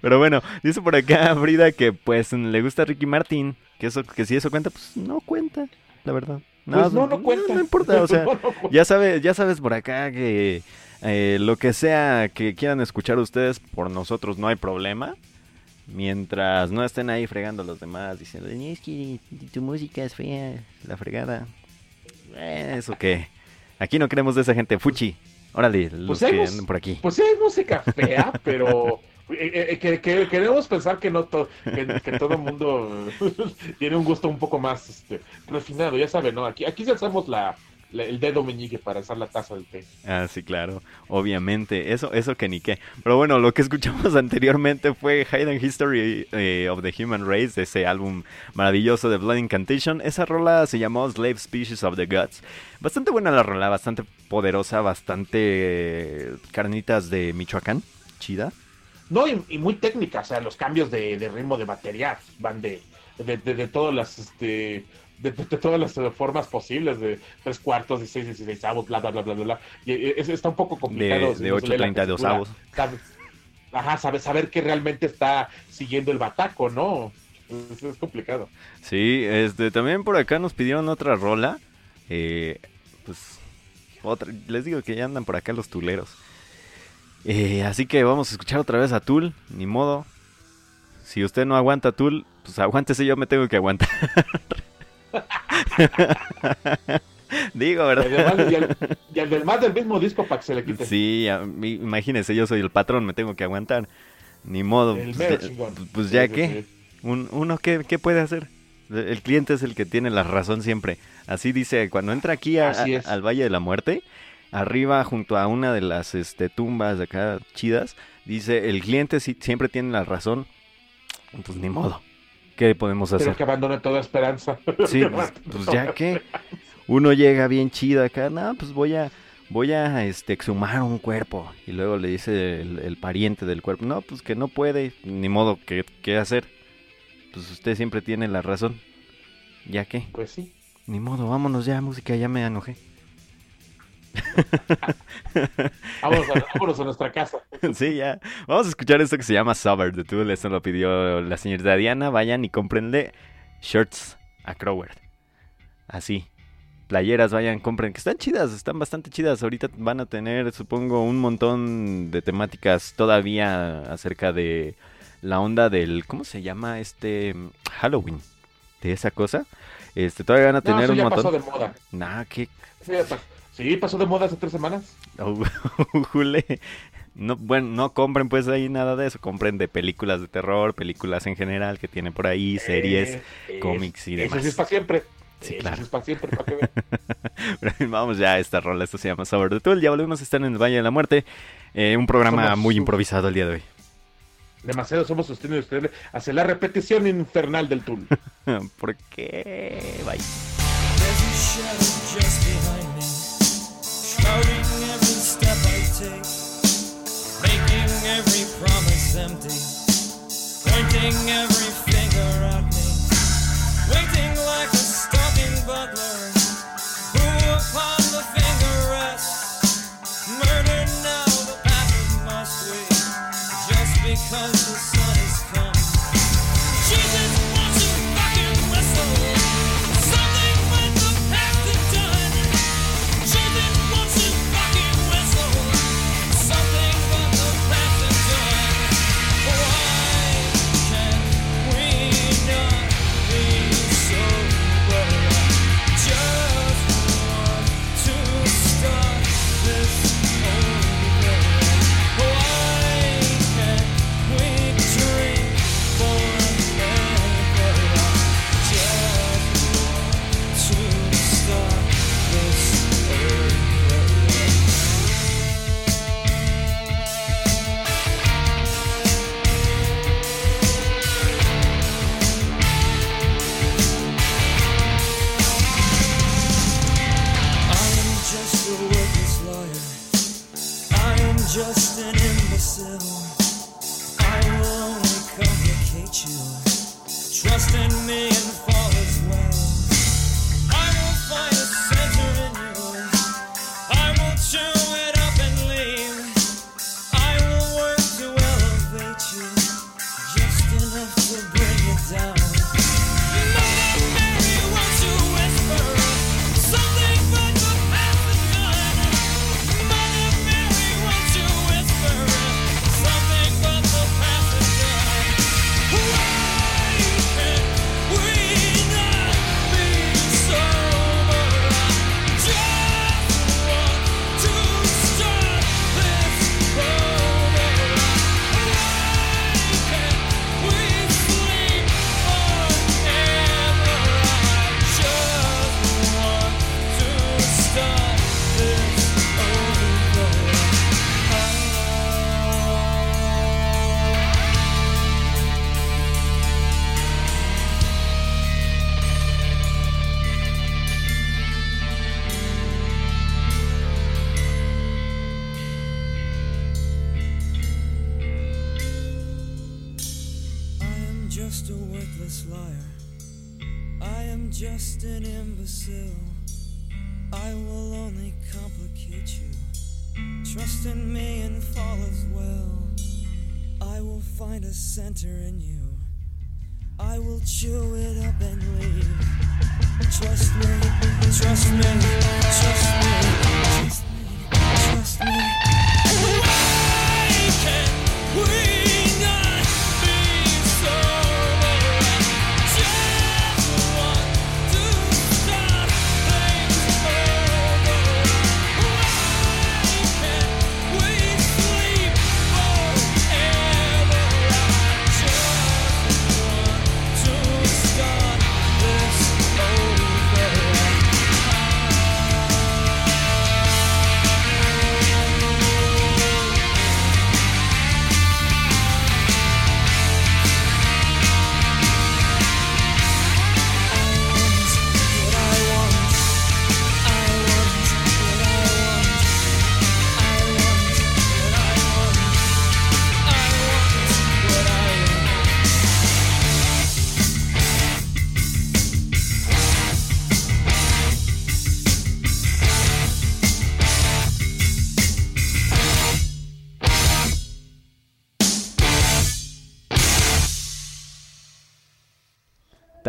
Pero bueno, dice por acá Frida que pues le gusta Ricky Martin. Que eso, que si eso cuenta, pues no cuenta, la verdad. Pues no, no cuenta. No, importa, o sea, No, no ya sabe, ya sabes por acá que eh, lo que sea que quieran escuchar ustedes por nosotros no hay problema. Mientras no estén ahí fregando a los demás diciendo, es que tu música es fea, la fregada. Eh, Eso que. Aquí no queremos de esa gente, fuchi. Órale, los Pues que andan por aquí. Pues sí, hay música fea, pero eh, eh, que, que- queremos pensar que no to- que, todo el mundo tiene un gusto un poco más este, refinado, ya saben, ¿no? Aquí, aquí hacemos la, el dedo meñique para hacer la taza del té. Ah, sí, claro, obviamente, eso, eso que ni qué. Pero bueno, lo que escuchamos anteriormente fue Hidden History eh, of the Human Race, ese álbum maravilloso de Blood Incantation. Esa rola se llamó Slave Species of the Gods. Bastante buena la rola, bastante poderosa, bastante eh, carnitas de Michoacán, chida. No, y, y muy técnica, o sea, los cambios de, de ritmo de batería van de, de, de- todas las este de, todas las formas posibles, de tres cuartos, de seis, dieciséis avos, bla, bla, bla, bla, bla, bla. Y es- está un poco complicado. De- si de no se lee la 8.32 textura. avos. Sabe- Ajá, saber, saber que realmente está siguiendo el bataco, ¿no? Es, es complicado. Sí, este, también por acá nos pidieron otra rola. eh, pues, otra, les digo que ya andan por acá los tuleros. Eh, así que vamos a escuchar otra vez a Tool, ni modo. Si usted no aguanta a Tool, pues aguántese, yo me tengo que aguantar. Digo, ¿verdad? y al- y además del mismo disco para que se le quite. Sí, mí- imagínese, yo soy el patrón, me tengo que aguantar. Ni modo. El pues, pues ya sí, que, sí. un, uno qué, qué puede hacer. El cliente es el que tiene la razón siempre. Así dice, cuando entra aquí a- al Valle de la Muerte, arriba junto a una de las este, tumbas de acá chidas, dice, el cliente sí- siempre tiene la razón. Pues ni modo. ¿Qué podemos Pero hacer? que abandone toda esperanza. Sí, pues, pues ya que uno llega bien chido acá, no, pues voy a voy a este exhumar un cuerpo y luego le dice el, el pariente del cuerpo, no, pues que no puede, ni modo, ¿qué, qué hacer? Pues usted siempre tiene la razón. ¿Ya qué? Pues sí. Ni modo, vámonos ya, música, ya me enojé. Vámonos a, vámonos a nuestra casa. sí, ya. Vamos a escuchar esto que se llama Sober de Tool. Esto lo pidió la señorita Diana. Vayan y cómprenle shirts a Croward. Así. Playeras, vayan, compren. Que están chidas, están bastante chidas. Ahorita van a tener, supongo, un montón de temáticas todavía acerca de la onda del. ¿Cómo se llama este? Halloween. De esa cosa. Este, todavía van a No, tener un montón. pasó de moda. Nah, qué Sí, ya pasó. Sí, pasó de moda hace tres semanas. Jule. No, bueno, no compren pues ahí nada de eso, compren de películas de terror, películas en general que tienen por ahí, series. Eh, cómics y Eso demás. sí es para siempre. Sí, Eso claro. sí es para siempre, para que vean. Vamos ya a esta rola, esto se llama Sober the Tool, ya volvemos a estar en el Valle de la Muerte, Eh, un programa Somos muy su- improvisado el día de hoy. Demasiado somos sostenidos ustedes. Hace la repetición infernal del tool. ¿Por qué? Bye. Empty, pointing every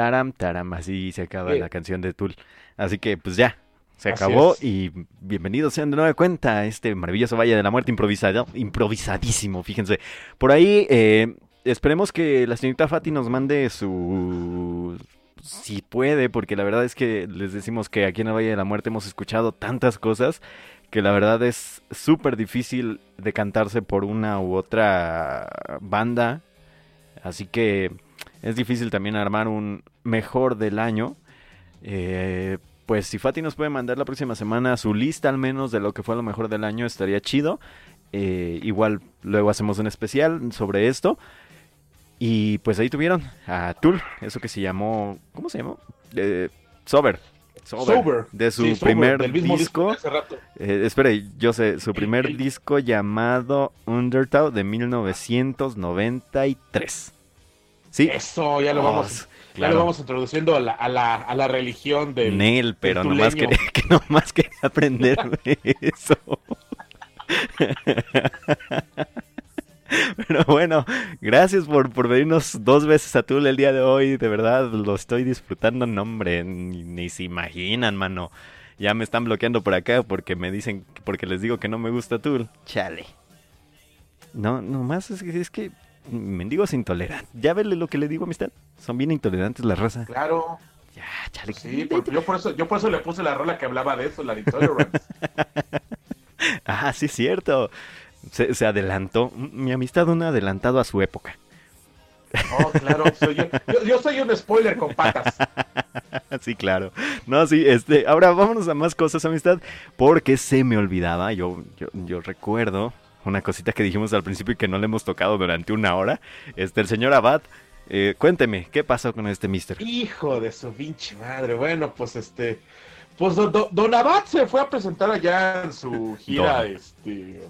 Taram, taram, así se acaba Sí. la canción de Tool. Así que pues ya, se acabó y bienvenidos sean de nueva cuenta a este maravilloso Valle de la Muerte improvisado, improvisadísimo, fíjense. Por ahí, eh, esperemos que la señorita Fati nos mande su... Si puede, porque la verdad es que les decimos que aquí en el Valle de la Muerte hemos escuchado tantas cosas que la verdad es súper difícil decantarse por una u otra banda. Así que es difícil también armar un mejor del año. Eh, pues si Fati nos puede mandar la próxima semana su lista al menos de lo que fue lo mejor del año, estaría chido. Eh, igual luego hacemos un especial sobre esto. Y pues ahí tuvieron a Tool, eso que se llamó, ¿cómo se llamó? Eh, Sober. Sober. Sober. De su Sí, Sober, primer del mismo disco. de hace rato. Eh, espere, yo sé, su primer disco llamado Undertow de 1993. Sí. Eso, ya lo Oh, vamos, ya claro. lo vamos introduciendo a la, a la, a la religión del... Nel, pero del nomás quería, que nomás quería aprenderme eso. Pero bueno, gracias por, por venirnos dos veces a Tool el día de hoy. De verdad, lo estoy disfrutando. No, hombre, ni, ni se imaginan, mano. Ya me están bloqueando por acá porque me dicen, porque les digo que no me gusta Tool. Chale. No, nomás es que, es que mendigos intolerantes. Ya vele lo que le digo, amistad. Son bien intolerantes la raza. Claro, Ya, chale. sí, por- yo, por eso, yo por eso le puse la rola que hablaba de eso, la de Intolerance. Ah, sí, cierto. Se, se adelantó. Mi amistad, un adelantado a su época. Oh, claro, soy yo, yo, yo soy un spoiler con patas. Sí, claro. No, sí, este. Ahora vámonos a más cosas, amistad. Porque se me olvidaba. Yo, yo, yo recuerdo una cosita que dijimos al principio y que no le hemos tocado durante una hora. Este, el señor Abad. eh, cuénteme, ¿qué pasó con este mister? Hijo de su pinche madre. Bueno, pues este. Pues Don, Don- Don Abad se fue a presentar allá en su gira, Don. este.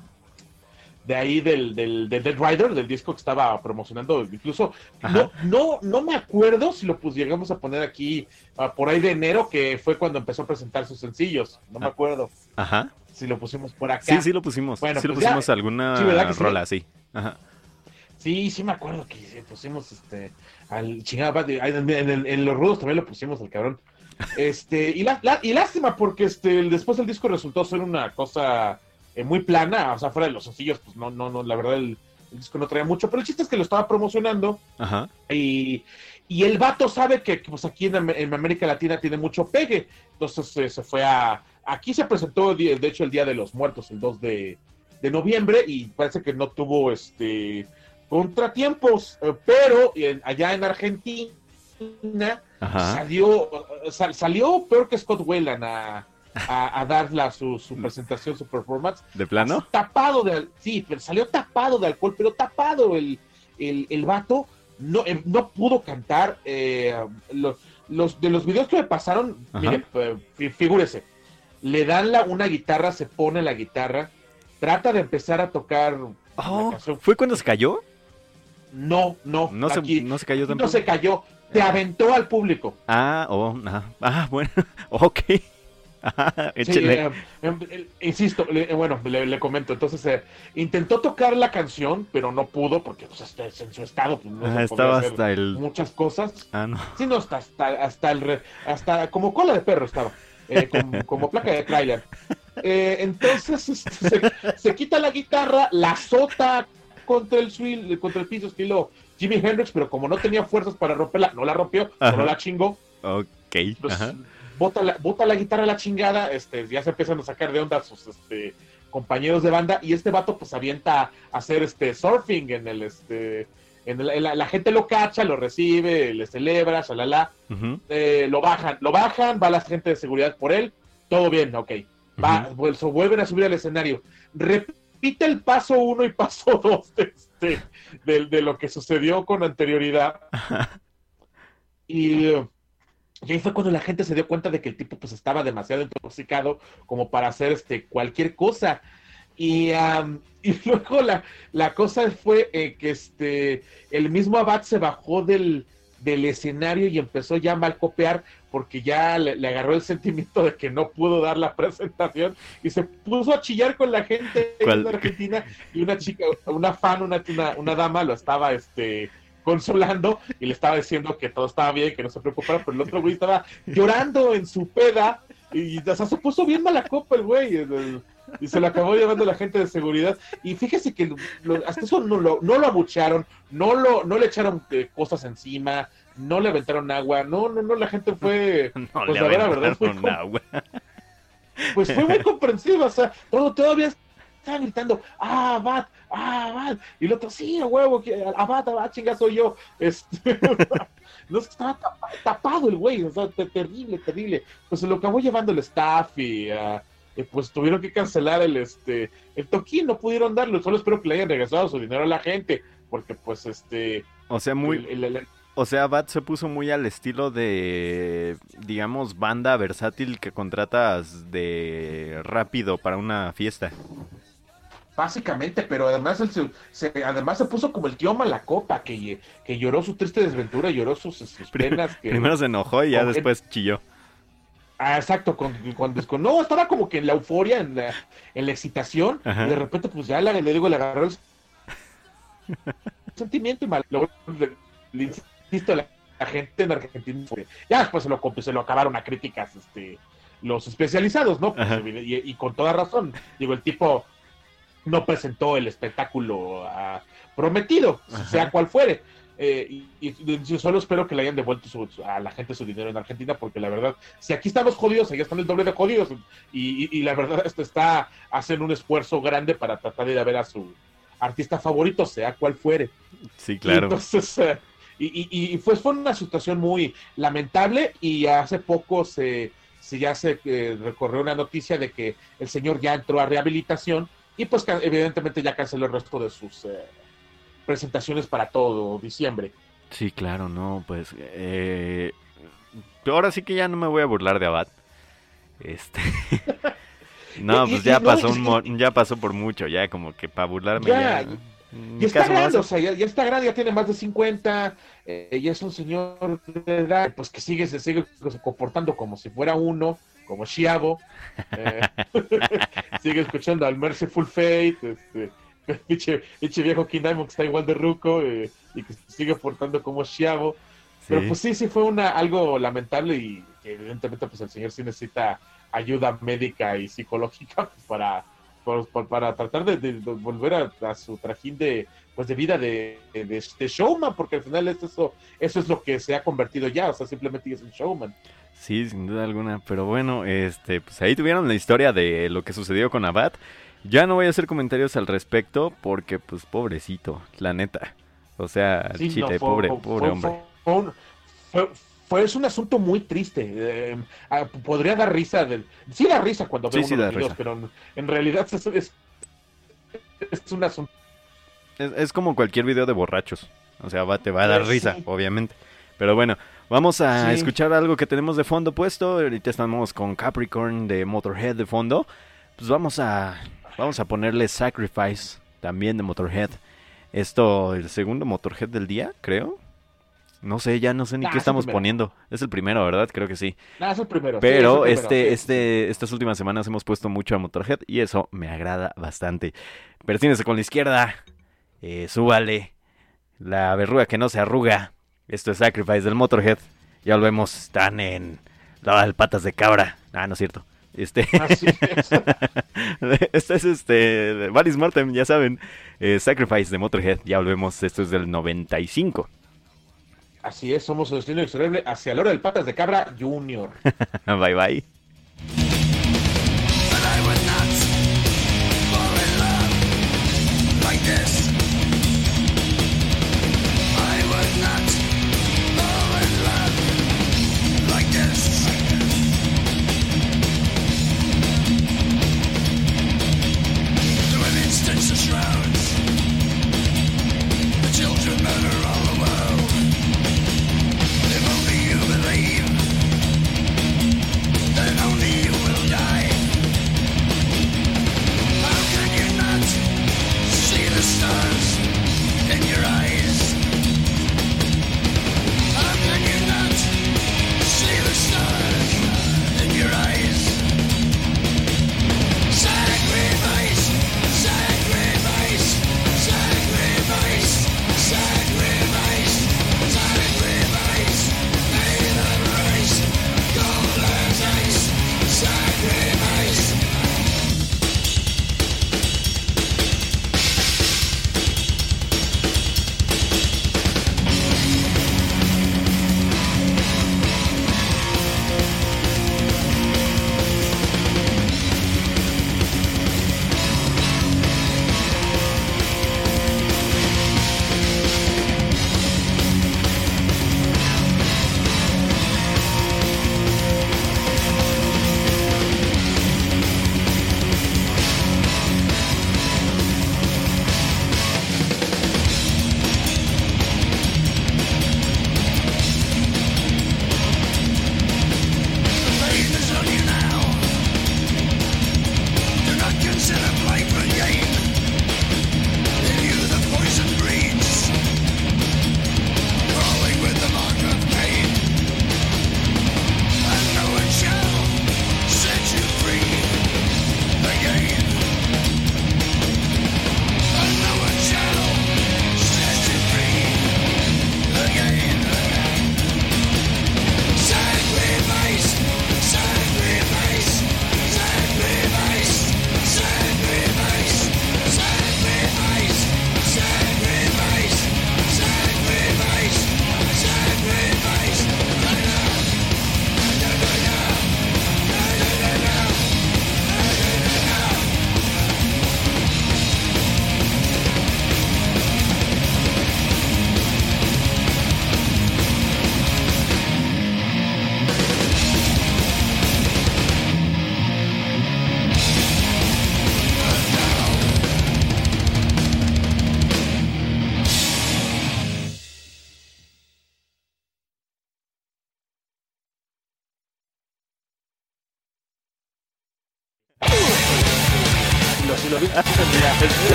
De ahí del, del, del Dead Rider, del disco que estaba promocionando. Incluso, Ajá. no, no, no me acuerdo si lo pues, llegamos a poner aquí ah, por ahí de enero, que fue cuando empezó a presentar sus sencillos. No me Ah. acuerdo Ajá. si lo pusimos por acá. Sí, sí lo pusimos. Bueno, sí lo pues ya. pusimos alguna Sí, ¿verdad que sí? sí. Ajá. Sí, sí me acuerdo que pusimos este al ahí en, en- en los rudos también lo pusimos al cabrón. Este, y, la, la- y lástima porque este después el disco resultó ser una cosa eh, muy plana, o sea, fuera de los sencillos, pues no, no, no, la verdad el, el disco no traía mucho, pero el chiste es que lo estaba promocionando Ajá. y, y el vato sabe que, pues aquí en, en América Latina tiene mucho pegue, entonces eh, se fue a, aquí se presentó de hecho el Día de los Muertos, el 2 de, de noviembre, y parece que no tuvo este contratiempos, eh, pero en- allá en Argentina Ajá. salió, sal- salió peor que Scott Whelan a, a, a dar la, su, su presentación, su performance. ¿De plano? Así, Tapado de, sí, pero salió tapado de alcohol, pero tapado el, el, el vato. No, eh, no pudo cantar. eh, los, los, de los videos que me pasaron, Ajá. miren, eh, fi- figúrese, le dan la, una guitarra, se pone la guitarra, trata de empezar a tocar. Oh. ¿Fue cuando se cayó? No, no, No se, no se cayó no tampoco. se cayó, te aventó al público. Ah, oh, ah, ah, bueno, ok. Ajá, Sí, échele. eh, eh, eh, insisto, le- eh, bueno, le, le comento. Entonces, eh, intentó tocar la canción, pero no pudo porque pues, hasta- en su estado pues, no estaba hasta el... muchas cosas. Ah, no. Sí, no, hasta, hasta, hasta el re- hasta como cola de perro estaba, como, como placa de trailer. Entonces este, se, se quita la guitarra, la azota contra el suil, contra el piso estilo Jimi Hendrix, pero como no tenía fuerzas para romperla, no la rompió, Ajá. solo la chingó. Ok. Pues, Ajá. Bota la, bota la guitarra a la chingada, este, ya se empiezan a sacar de onda sus este, compañeros de banda, y este vato pues avienta a hacer este surfing en el este en el- en la, la gente lo cacha, lo recibe, le celebra, shalala, eh, lo bajan, lo bajan, va la gente de seguridad por él, todo bien, ok. Va, ujú. pues, vuelven a subir al escenario. Repite el paso uno y paso dos de, este, de, de lo que sucedió con anterioridad. Y, eh, y ahí fue cuando la gente se dio cuenta de que el tipo pues estaba demasiado intoxicado como para hacer este cualquier cosa. Y, y luego la, la cosa fue eh, que este el mismo Abad se bajó del, del escenario y empezó ya a mal copiar porque ya le, le agarró el sentimiento de que no pudo dar la presentación y se puso a chillar con la gente en Argentina y una chica, una fan, una, una, una dama lo estaba este consolando y le estaba diciendo que todo estaba bien, que no se preocupara, pero el otro güey estaba llorando en su peda y o sea, se puso bien mala copa el güey. el- el- y se lo acabó llevando la gente de seguridad. Y fíjese que lo- hasta eso no lo, no lo abuchearon, no, lo, no le echaron eh, cosas encima, no le aventaron agua, no, no, no, la gente fue, No pues le la verdad, la verdad, fue aventaron como- agua. pues fue muy comprensiva, o sea, todo, todavía estaban gritando, ah, Abad, ah, Abad, y el otro, sí, a huevo, que Abad, Abad, chinga, soy yo, este, no, es que estaba tapa- tapado el güey, o sea, te- terrible, terrible, pues se lo acabó llevando el staff y, ah, y, pues tuvieron que cancelar el, este, el toquín, no pudieron darlo, solo espero que le hayan regresado su dinero a la gente, porque pues, este, O sea, muy, el- el- el- o sea, Bat se puso muy al estilo de, digamos, banda versátil que contratas de rápido para una fiesta. Básicamente, pero además él se, se- además se puso como el tío Malacopa, que, que lloró su triste desventura, lloró sus, sus penas. Que, Primero se enojó y ya después chilló. Ah, exacto, con, con- con- no, estaba como que en la euforia, en la, en la excitación, Ajá. y de repente pues ya la- le digo, le agarró el sentimiento y mal. Luego le, le insisto la, la gente en Argentina, porque ya después se lo, se lo acabaron a críticas este, los especializados, ¿no? Pues, y con toda razón, digo, el tipo no presentó el espectáculo ah, prometido, Ajá. sea cual fuere. Eh, y, y yo solo espero que le hayan devuelto su- su- a la gente su dinero en Argentina, porque la verdad, si aquí estamos jodidos, allá están el doble de jodidos. Y, y- y la verdad, esto está haciendo un esfuerzo grande para tratar de ir a ver a su artista favorito, sea cual fuere. Sí, claro. Entonces, eh, y, pues fue una situación muy lamentable y hace poco se, se ya se eh, recorrió una noticia de que el señor ya entró a rehabilitación y pues evidentemente ya canceló el resto de sus eh, presentaciones para todo diciembre. Sí, claro, no, pues eh, ahora sí que ya no me voy a burlar de Abad. Este No, pues ya pasó un ya pasó por mucho, ya como que para burlarme Ya, ya. Y está grande, ser. o sea, ya, ya está grande, ya tiene más de 50, eh, y es un señor de edad, pues que sigue, se sigue comportando como si fuera uno, como Chiago, eh, sigue escuchando al Merciful Fate, este, pinche, viejo King Diamond que está igual de ruco, eh, y que sigue portando como Chiago, pero Sí. pues sí, sí fue una, algo lamentable y que evidentemente pues el señor sí necesita ayuda médica y psicológica pues, para, para tratar de, de- de volver a, a su trajín de pues de vida de, de, de showman, porque al final es eso, eso es lo que se ha convertido ya, o sea, simplemente es un showman. Sí, sin duda alguna. Pero bueno, este, pues ahí tuvieron la historia de lo que sucedió con Abad. Ya no voy a hacer comentarios al respecto porque, pues, pobrecito, la neta. O sea, Sí, no, chile, fue- pobre, fue- pobre fue- hombre. Fue, fue- es un asunto muy triste. eh, podría dar risa. Del, sí da risa cuando Sí, veo sí los videos, risa. pero en, realidad es, es, es un asunto. Es, es como cualquier video de borrachos. O sea, va, te va a dar Pues, risa, sí. obviamente. Pero bueno, vamos a Sí. escuchar algo que tenemos de fondo puesto. Ahorita estamos con Capricorn de Motorhead de fondo. Pues vamos a, vamos a ponerle Sacrifice también de Motorhead. Esto, el segundo Motorhead del día, creo. No sé, ya no sé ni Ah, qué es estamos poniendo. Es el primero, ¿verdad? Creo que sí. Nada, es el primero. sí, Pero es el este, sí. este, estas últimas semanas hemos puesto mucho a Motorhead y eso me agrada bastante. Persínese con la izquierda, eh, súbale, la verruga que no se arruga. Esto es Sacrifice del Motorhead. Ya lo vemos, están en la patas de cabra. Ah, no es cierto. Este, Así es. este es este, de Valis Mortem, ya saben. eh, Sacrifice de Motorhead, ya lo vemos. Esto es del 95. Así es, somos el destino inexorable hacia la hora del patas de cabra junior. bye bye.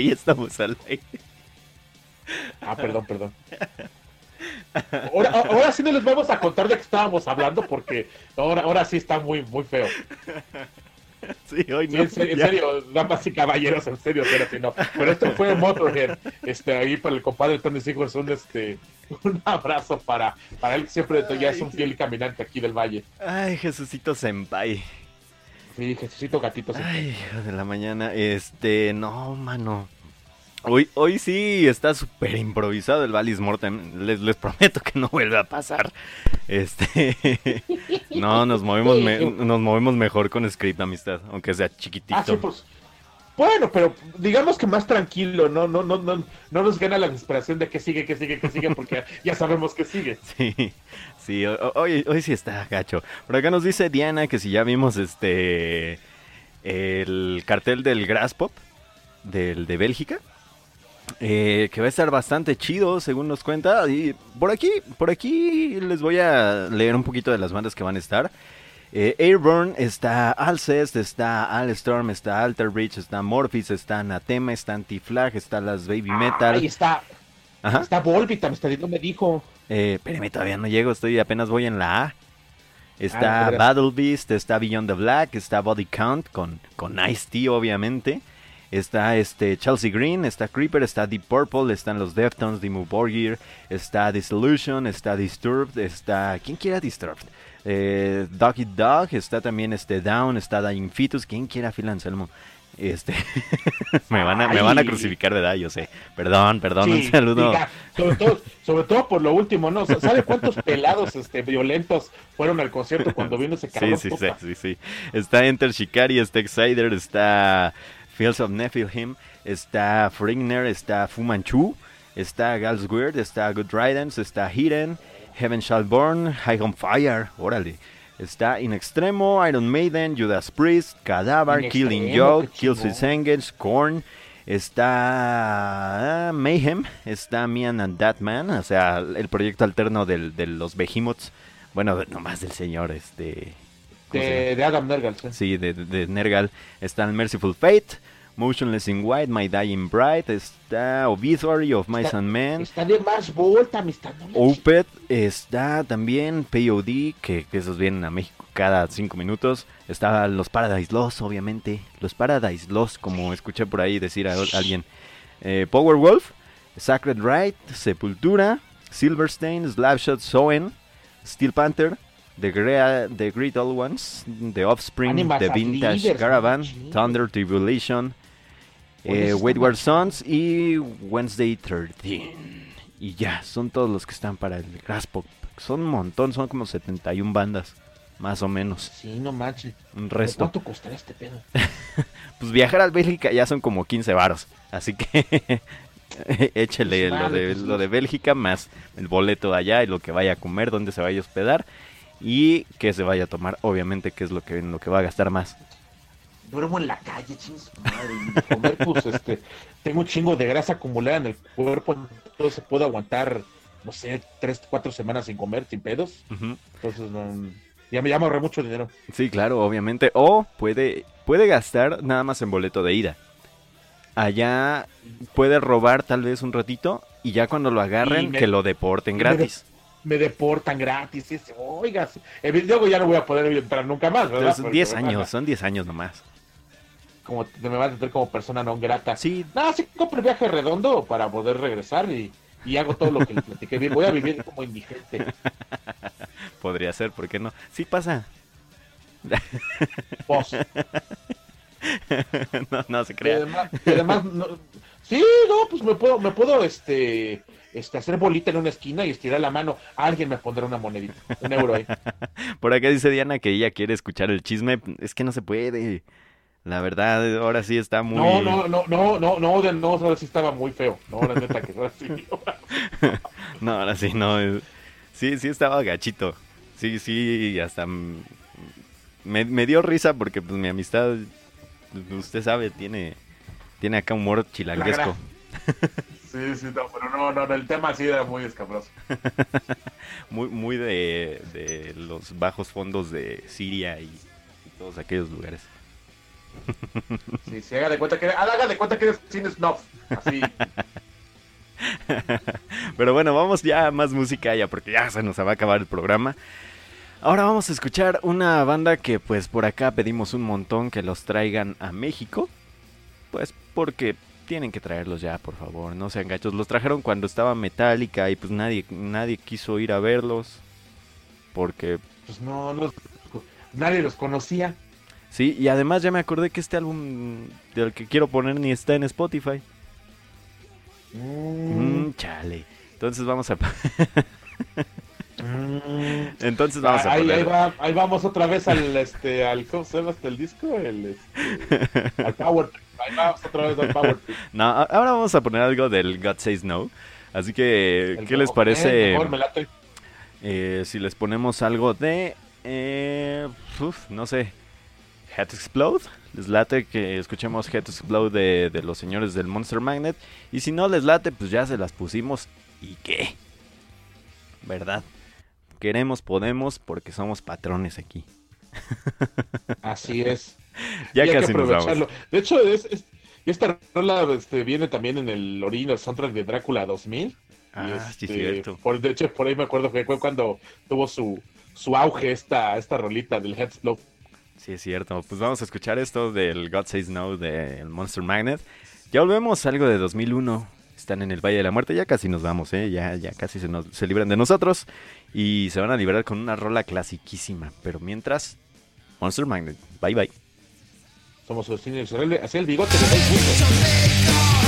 Porque ya estamos al aire. Ah, perdón, perdón. Ahora, ahora sí no les vamos a contar de qué estábamos hablando porque ahora, ahora sí está muy, muy feo. Sí, hoy Sí, no. en, serio, en ya. serio, damas y caballeros, en serio, pero si no. Pero esto fue Motorhead. Este, ahí para el compadre Tony Hijos un este un abrazo para, para él que siempre ya es un fiel caminante aquí del valle. Ay, Jesucito Senpai. Sí, Jesucito Gatito. sí. Ay, hijo de la mañana. Este, no, mano. Hoy, hoy sí está súper improvisado el Valis Mortem. Les, les prometo que no vuelve a pasar. Este. No, nos movemos, me- nos movemos mejor con script amistad, aunque sea chiquitito. Ah, sí, pues. Bueno, pero digamos que más tranquilo, no, no, no, no, no nos gana la desesperación de que sigue, que sigue, que sigue, porque ya sabemos que sigue. Sí, sí, ho- ho- hoy, hoy sí está gacho. Por acá nos dice Diana que si ya vimos este el cartel del Grass Pop del de Bélgica. eh, que va a estar bastante chido, según nos cuenta. Y por aquí, por aquí les voy a leer un poquito de las bandas que van a estar. Eh, Airborne está Alcest, está Alstorm, está Alter Bridge, está Morphis, está Anathema, está Anti-Flag, está las Baby Metal. Ahí está, Ajá. está me dijo. Eh, espérame, todavía no llego, estoy apenas voy en la A. Ah, Está veras. Battle Beast, está Beyond the Black, está Body Count con, con Ice-T, obviamente. Está este Chelsea Green, está Creeper, está Deep Purple, están los Deftones, Dimmu Borgir, está Dissolution, está Disturbed, está... ¿Quién quiera Disturbed? Eh, Doggy Dog, está también este Down, está Dying Fetus, ¿quién quiera Phil Anselmo? Este... me, van a, me van a crucificar, ¿verdad? Yo sé. Perdón, perdón, Sí, un saludo. diga, sobre, todo, sobre todo por lo último, ¿no? ¿Sabe cuántos pelados este, violentos fueron al concierto cuando vino ese cabrón? sí, sí, sí, sí. Está Enter Shikari, está Exciter, está Fields of Nephilim, está Frigner, está Fu Manchu, está Gals Weird, está Good Riddance, está Hidden, Heaven Shall Burn, High on Fire, órale. Está In Extremo, Iron Maiden, Judas Priest, Cadaver, In Killing Extremo, Joke, Killswitch. Engage, Korn, está ah, Mayhem, está Mian and That Man, o sea, el proyecto alterno del- de los Behemoths, bueno, nomás del señor, este... De, Adam Nergal. sí. Sí, de, de- de Nergal. Está el Merciful Fate, Motionless in White, My Dying Bride, está Obituary of Mice Está- and Men, Está de vuelta, amistad. no le Opeth, está también POD, que, que esos vienen a México cada cinco minutos. Está los Paradise Lost, obviamente. Los Paradise Lost, como escuché por ahí decir a alguien. Eh, Powerwolf, Sacred Right, Sepultura, Silverstein, Slapshot, Soen, Steel Panther, The, Grea- The Great Old Ones, The Offspring, The Vintage Leaders, Caravan. Thunder Tribulation, eh, Wayward. Sons y Wednesday 13. Y ya, son todos los que están para el Grass Pop. Son un montón, son como 71 bandas, más o menos. Sí, no manches. Un resto. ¿Cuánto costará este pedo? Pues viajar a Bélgica ya son como 15 varos. Así que échele Pues lo de, pues lo de Bélgica más el boleto de allá y lo que vaya a comer, dónde se vaya a hospedar y que se vaya a tomar, obviamente, que es lo que, en lo que va a gastar más. Duermo en la calle, chingos. Madre, y comer, pues, este, tengo un chingo de grasa acumulada en el cuerpo, entonces puedo aguantar, no sé, tres, cuatro semanas sin comer, sin pedos. Entonces, no, ya me, ya me ahorré mucho dinero. Sí, claro, obviamente. O puede, puede gastar nada más en boleto de ida. Allá puede robar tal vez un ratito y ya cuando lo agarren me- que lo deporten me gratis. Me deportan gratis, y ese, oiga, sí. Eh, luego ya no voy a poder entrar nunca más, ¿verdad? Son Porque 10 me van a- años, son 10 años nomás. Como, me van a tener como persona no grata. Sí, No, sí compro el viaje redondo para poder regresar y, y hago todo lo que le platiqué. bien. Voy a vivir como indigente. podría ser, ¿por qué no? Sí pasa. Pues, no, no se y crea. además, y además, no- sí, no, pues me puedo, me puedo, este, este, hacer bolita en una esquina y estirar la mano. Alguien me pondrá una monedita, un euro ahí. Por acá dice Diana que ella quiere escuchar el chisme. Es que no se puede. La verdad, ahora sí está muy... No, no, no, no, no, no, de- no, ahora sí estaba muy feo. No, la neta que ahora sí. No, ahora sí, no. Sí, sí estaba gachito. Sí, sí, hasta... Me, me dio risa porque pues mi amistad, usted sabe, tiene, tiene acá humor chilanguesco. Sí, sí, no, pero no, no, no, el tema sí era muy escabroso. Muy, muy de, de los bajos fondos de Siria y, y todos aquellos lugares. Sí, sí, haga de cuenta que, haga de cuenta que eres sin snuff. Así. Pero bueno, vamos ya a más música ya porque ya se nos va a acabar el programa. Ahora vamos a escuchar una banda que pues por acá pedimos un montón que los traigan a México. Pues porque tienen que traerlos ya, por favor, no sean gachos. Los trajeron cuando estaba Metallica y pues nadie nadie quiso ir a verlos porque Pues no, no, nadie los conocía. Sí, y además ya me acordé que este álbum del que quiero poner ni está en Spotify. Mm, Mm, chale. Entonces vamos a mm. Entonces vamos a ahí, poner ahí va- ahí vamos otra vez al este al ¿cómo se llama este el disco? El este, al Power. Ahí vamos otra vez al Power. No, ahora vamos a poner algo del God Says No. Así que, El ¿qué les parece eh, mejor me late. eh, si les ponemos algo de... eh, uf, no sé. Head Explode. Les late que escuchemos Head Explode de, de los señores del Monster Magnet. Y si no les late, pues ya se las pusimos. ¿Y qué? ¿Verdad? Queremos, podemos, porque somos patrones aquí. Así es. Ya Y casi nos vamos. aprovecharlo. De hecho, es, es- esta rola este, viene también en el original soundtrack de Drácula 2000. y, Ah, sí, este, cierto. Por, de hecho, por ahí me acuerdo que fue cuando tuvo su, su auge esta, esta rolita del Headslow. Sí, es cierto. Pues vamos a escuchar esto del God Says No del Monster Magnet. Ya volvemos, algo de 2001. Están en el Valle de la Muerte. Ya casi nos vamos, ¿eh? Ya, ya casi se, nos, se libran de nosotros. Y se van a liberar con una rola clasiquísima. Pero mientras, Monster Magnet. Bye, bye. Somos los cine hacia el bigote de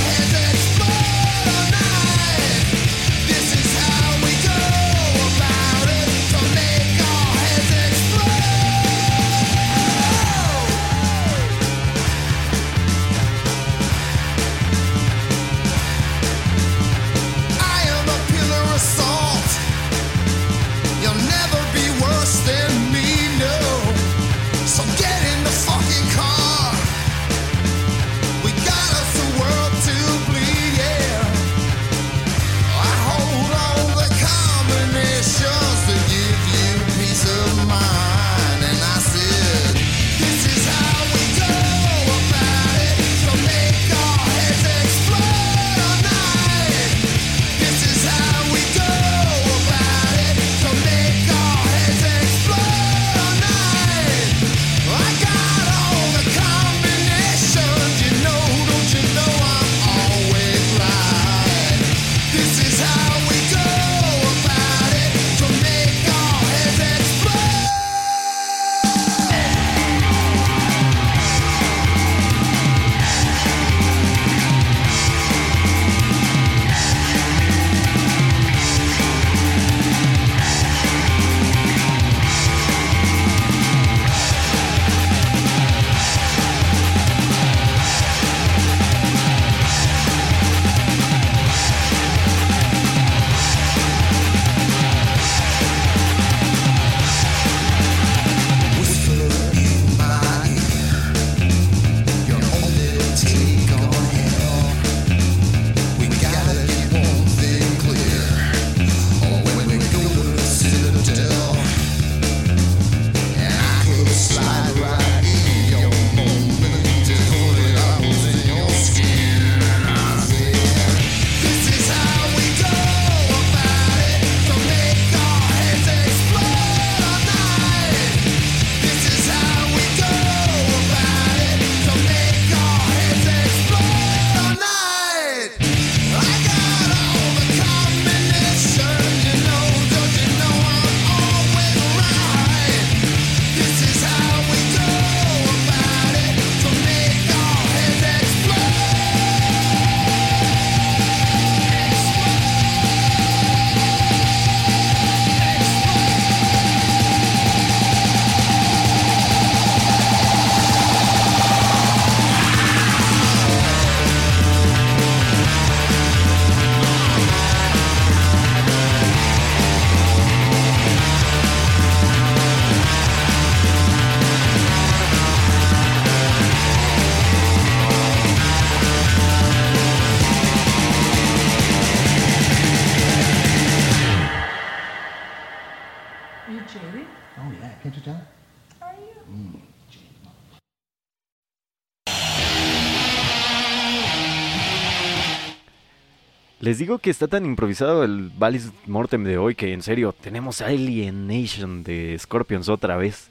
Les digo que está tan improvisado el Valis Mortem de hoy que en serio tenemos Alienation de Scorpions otra vez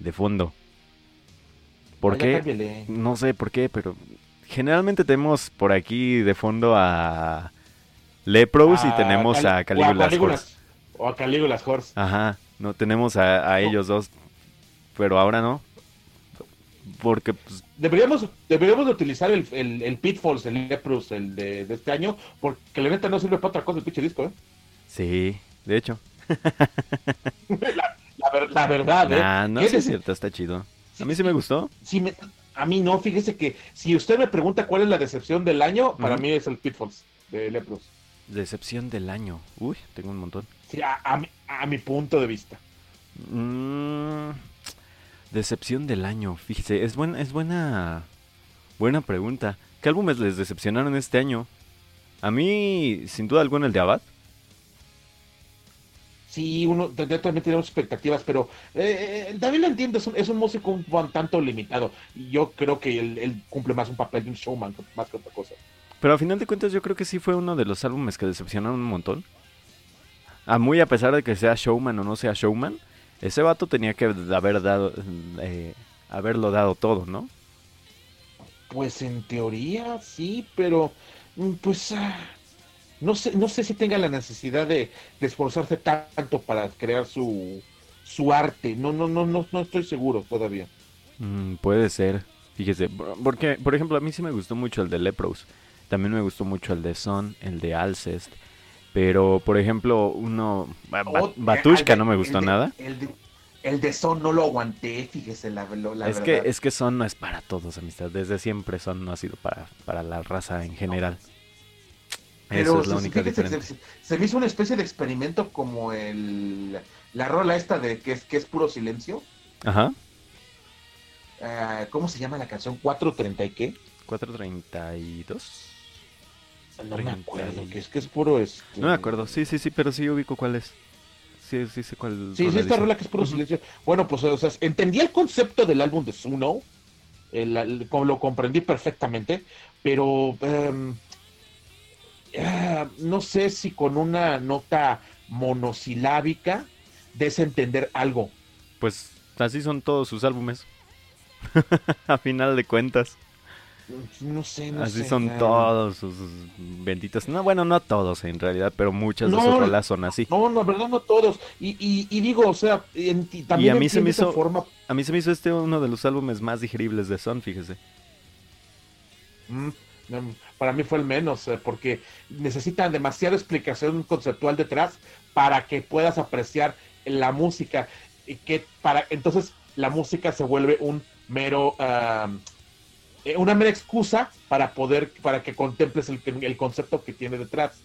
de fondo. ¿Por qué? cámbiale. No sé por qué, pero generalmente tenemos por aquí de fondo a Lepros y tenemos a Caligula's Horse. O a Calígulas Horse. Ajá, no tenemos a, a No. ellos dos, pero ahora no. Porque pues, Deberíamos, deberíamos de utilizar el, el, el Pitfalls, el Leprous, el de, de este año, porque la neta no sirve para otra cosa el pinche disco, ¿eh? sí, de hecho. la, la ver- la verdad, ¿eh? Nah, no ¿Qué sí es cierto, está chido. A mí sí me gustó. me- a mí no, fíjese que si usted me pregunta cuál es la decepción del año, para mí es el Pitfalls de Leprous. Decepción del año. Uy, tengo un montón. Sí, a, a mi, a mi punto de vista. Mm, decepción del año, fíjese, es buena, es buena, buena pregunta. ¿Qué álbumes les decepcionaron este año? A mí, sin duda alguna, el de Abad. Sí, uno de- también tenemos expectativas, pero eh, eh, también lo entiendo, es un, es un músico un, tanto limitado. Y yo creo que él, él cumple más un papel de un showman más que otra cosa. Pero a final de cuentas yo creo que sí fue uno de los álbumes que decepcionaron un montón. A muy a pesar de que sea showman o no sea showman, ese vato tenía que haber dado, eh, haberlo dado todo, ¿no? Pues en teoría sí, pero mm, pues ah, no sé, no sé si tenga la necesidad de, de esforzarse tanto para crear su, su arte. No, no, no, no, no estoy seguro todavía. Mm, puede ser, fíjese, por- porque por ejemplo a mí sí me gustó mucho el de Lepros, también me gustó mucho el de Son, el de Alcest, pero por ejemplo uno, Oh, Batushka no me gustó de- nada. El de, el de Son no lo aguanté, fíjese la, la es verdad. que es que Son no es para todos, amistad, desde siempre Son no ha sido para, para la raza en general. Eso es la única diferencia. Se, se me hizo una especie de experimento como el la rola esta de que es que es puro silencio. Ajá. Ah, ¿Cómo se llama la canción? 430 y qué? 432. No me 30 acuerdo, que es que es puro este... No me acuerdo, sí, sí, sí, pero sí ubico cuál es. Sí, sí sé cuál. Sí, sí, esta rola que es puro silencio. Bueno, pues, o sea, entendí el concepto del álbum de Suno, el- el- como lo comprendí perfectamente, pero ah, no sé si con una nota monosilábica desentender algo. Pues así son todos sus álbumes. A final de cuentas. No sé, no así sé. son todos sus benditos. No, bueno, no todos en realidad, pero muchas de No, sus rolas son así. No, no, verdad, no todos. Y, y, y digo, o sea, en- y también a mí se me hizo- forma A mí se me hizo este uno de los álbumes más digeribles de Son, fíjese. Mm, mm, Para mí fue el menos, eh, porque necesitan demasiada explicación conceptual detrás para que puedas apreciar la música y que para entonces la música se vuelve un mero ah, eh, una mera excusa para poder para que contemples el, el concepto que tiene detrás.